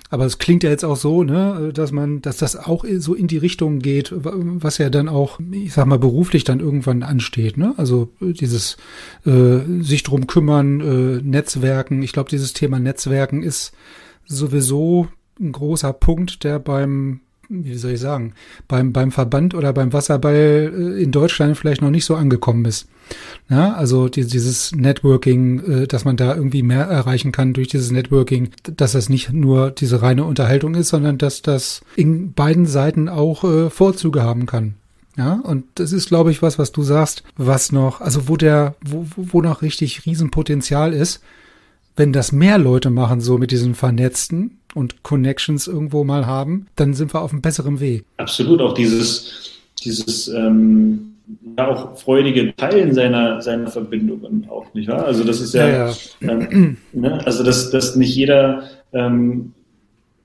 S2: Aber es klingt ja jetzt auch so, ne, dass man, dass das auch so in die Richtung geht, was ja dann auch, ich sag mal, beruflich dann irgendwann ansteht, ne? Also dieses äh, sich drum kümmern, äh, Netzwerken. Ich glaube, dieses Thema Netzwerken ist sowieso ein großer Punkt, der beim wie soll ich sagen, beim, beim Verband oder beim Wasserball äh, in Deutschland vielleicht noch nicht so angekommen ist. Ja, also dieses Networking, äh, dass man da irgendwie mehr erreichen kann durch dieses Networking, dass das nicht nur diese reine Unterhaltung ist, sondern dass das in beiden Seiten auch äh, Vorzüge haben kann. Ja, und das ist, glaube ich, was, was du sagst, was noch, also wo der, wo, wo noch richtig Riesenpotenzial ist, wenn das mehr Leute machen, so mit diesen Vernetzten und Connections irgendwo mal haben, dann sind wir auf einem besseren Weg.
S3: Absolut, auch dieses, dieses ähm, ja, auch freudige Teilen seiner, seiner Verbindungen auch, nicht wahr? Also das ist ja, ja, ja. Ähm, ne? also dass, dass nicht jeder ähm,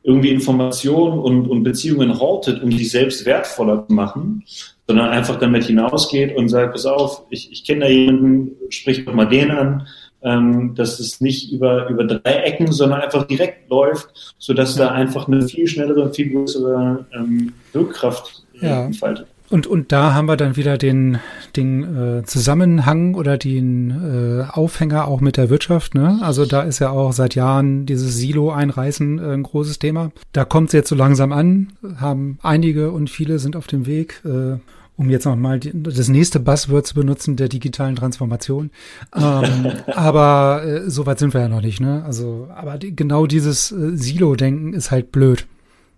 S3: irgendwie Informationen und, und Beziehungen hortet, um sich selbst wertvoller zu machen, sondern einfach damit hinausgeht und sagt, pass auf, ich, ich kenne da jemanden, sprich doch mal den an, ähm, dass es nicht über, über drei Ecken, sondern einfach direkt läuft, sodass ja. da einfach eine viel schnellere, viel größere ähm, Wirkkraft
S2: ja. entfaltet. Und, und da haben wir dann wieder den, den äh, Zusammenhang oder den äh, Aufhänger auch mit der Wirtschaft. Ne? Also da ist ja auch seit Jahren dieses Silo-Einreißen äh, ein großes Thema. Da kommt es jetzt so langsam an, haben einige und viele sind auf dem Weg. Äh, um jetzt nochmal das nächste Buzzword zu benutzen, der digitalen Transformation. Ähm, aber äh, so weit sind wir ja noch nicht, ne? Also, aber die, genau dieses äh, Silo-Denken ist halt blöd.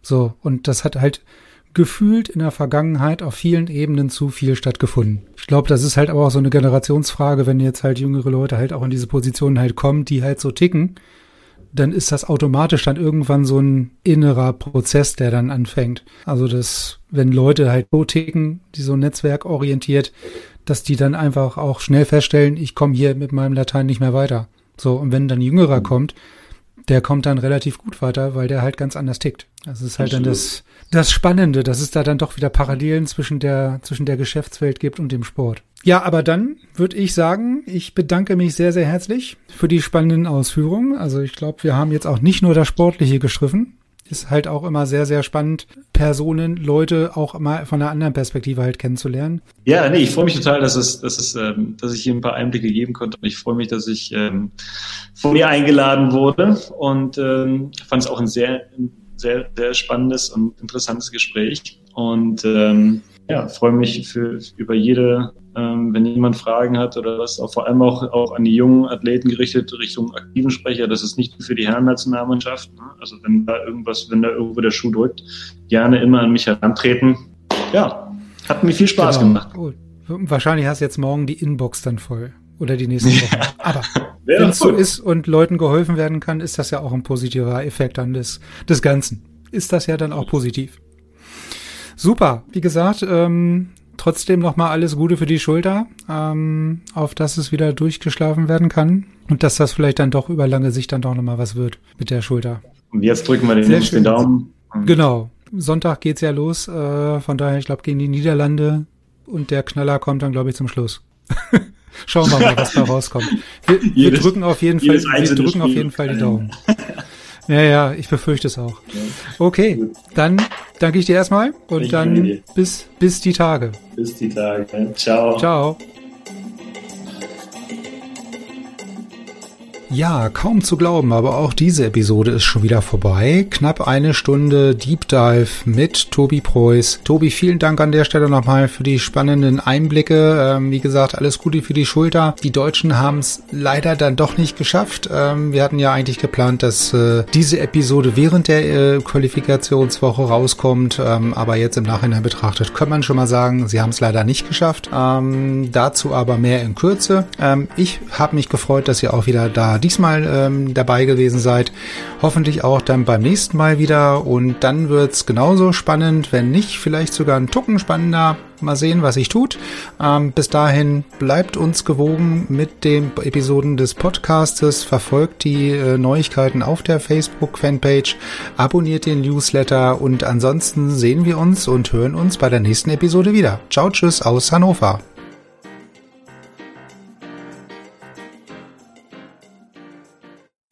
S2: So, und das hat halt gefühlt in der Vergangenheit auf vielen Ebenen zu viel stattgefunden. Ich glaube, das ist halt aber auch so eine Generationsfrage, wenn jetzt halt jüngere Leute halt auch in diese Positionen halt kommen, die halt so ticken dann ist das automatisch dann irgendwann so ein innerer Prozess, der dann anfängt. Also das, wenn Leute halt so ticken, die so netzwerkorientiert, dass die dann einfach auch schnell feststellen, ich komme hier mit meinem Latein nicht mehr weiter. So, und wenn dann ein Jüngerer kommt, der kommt dann relativ gut weiter, weil der halt ganz anders tickt. Das ist halt Absolut. dann das, das Spannende, dass es da dann doch wieder Parallelen zwischen der, zwischen der Geschäftswelt gibt und dem Sport. Ja, aber dann würde ich sagen, ich bedanke mich sehr, sehr herzlich für die spannenden Ausführungen. Also ich glaube, wir haben jetzt auch nicht nur das Sportliche gestriffen. Ist halt auch immer sehr, sehr spannend, Personen, Leute auch mal von einer anderen Perspektive halt kennenzulernen.
S3: Ja, nee, ich freue mich total, dass es, dass es, ähm, dass ich hier ein paar Einblicke geben konnte. Und ich freue mich, dass ich ähm, von dir eingeladen wurde und ähm, fand es auch ein sehr, sehr, sehr spannendes und interessantes Gespräch. Und ähm, ja, freue mich für, über jede, ähm, wenn jemand Fragen hat oder was, auch vor allem auch, auch an die jungen Athleten gerichtet, Richtung aktiven Sprecher. Das ist nicht für die Herrennationalmannschaft. Ne? Also wenn da irgendwas, wenn da irgendwo der Schuh drückt, gerne immer an mich herantreten. Ja, hat mir viel Spaß genau. gemacht. Gut.
S2: Wahrscheinlich hast du jetzt morgen die Inbox dann voll. Oder die nächsten Wochen. Aber wenn es so ist und Leuten geholfen werden kann, ist das ja auch ein positiver Effekt dann des, des Ganzen. Ist das ja dann auch positiv. Super. Wie gesagt, ähm, trotzdem nochmal alles Gute für die Schulter, ähm, auf dass es wieder durchgeschlafen werden kann und dass das vielleicht dann doch über lange Sicht dann doch nochmal was wird mit der Schulter.
S3: Und jetzt drücken wir den, den Daumen.
S2: Genau. Sonntag geht's ja los. Äh, von daher, ich glaube, gegen die Niederlande und der Knaller kommt dann, glaube ich, zum Schluss. Schauen wir mal, was da rauskommt. Wir, jedes, wir drücken auf jeden Fall, wir drücken auf jeden Fall die Daumen. Ja, ja, ich befürchte es auch. Okay, dann danke ich dir erstmal und ich dann bis, bis die Tage.
S3: Bis die Tage. Ciao.
S2: Ciao. Ja, kaum zu glauben, aber auch diese Episode ist schon wieder vorbei. Knapp eine Stunde Deep Dive mit Tobi Preuß. Tobi, vielen Dank an der Stelle nochmal für die spannenden Einblicke. Ähm, wie gesagt, alles Gute für die Schulter. Die Deutschen haben es leider dann doch nicht geschafft. Ähm, wir hatten ja eigentlich geplant, dass äh, diese Episode während der äh, Qualifikationswoche rauskommt. Ähm, aber jetzt im Nachhinein betrachtet kann man schon mal sagen, sie haben es leider nicht geschafft. Ähm, dazu aber mehr in Kürze. Ähm, ich habe mich gefreut, dass ihr auch wieder da diesmal ähm, dabei gewesen seid. Hoffentlich auch dann beim nächsten Mal wieder. Und dann wird's genauso spannend, wenn nicht, vielleicht sogar ein Tucken spannender. Mal sehen, was sich tut. Ähm, bis dahin bleibt uns gewogen mit den Episoden des Podcastes, verfolgt die äh, Neuigkeiten auf der Facebook-Fanpage, abonniert den Newsletter und ansonsten sehen wir uns und hören uns bei der nächsten Episode wieder. Ciao, tschüss aus Hannover.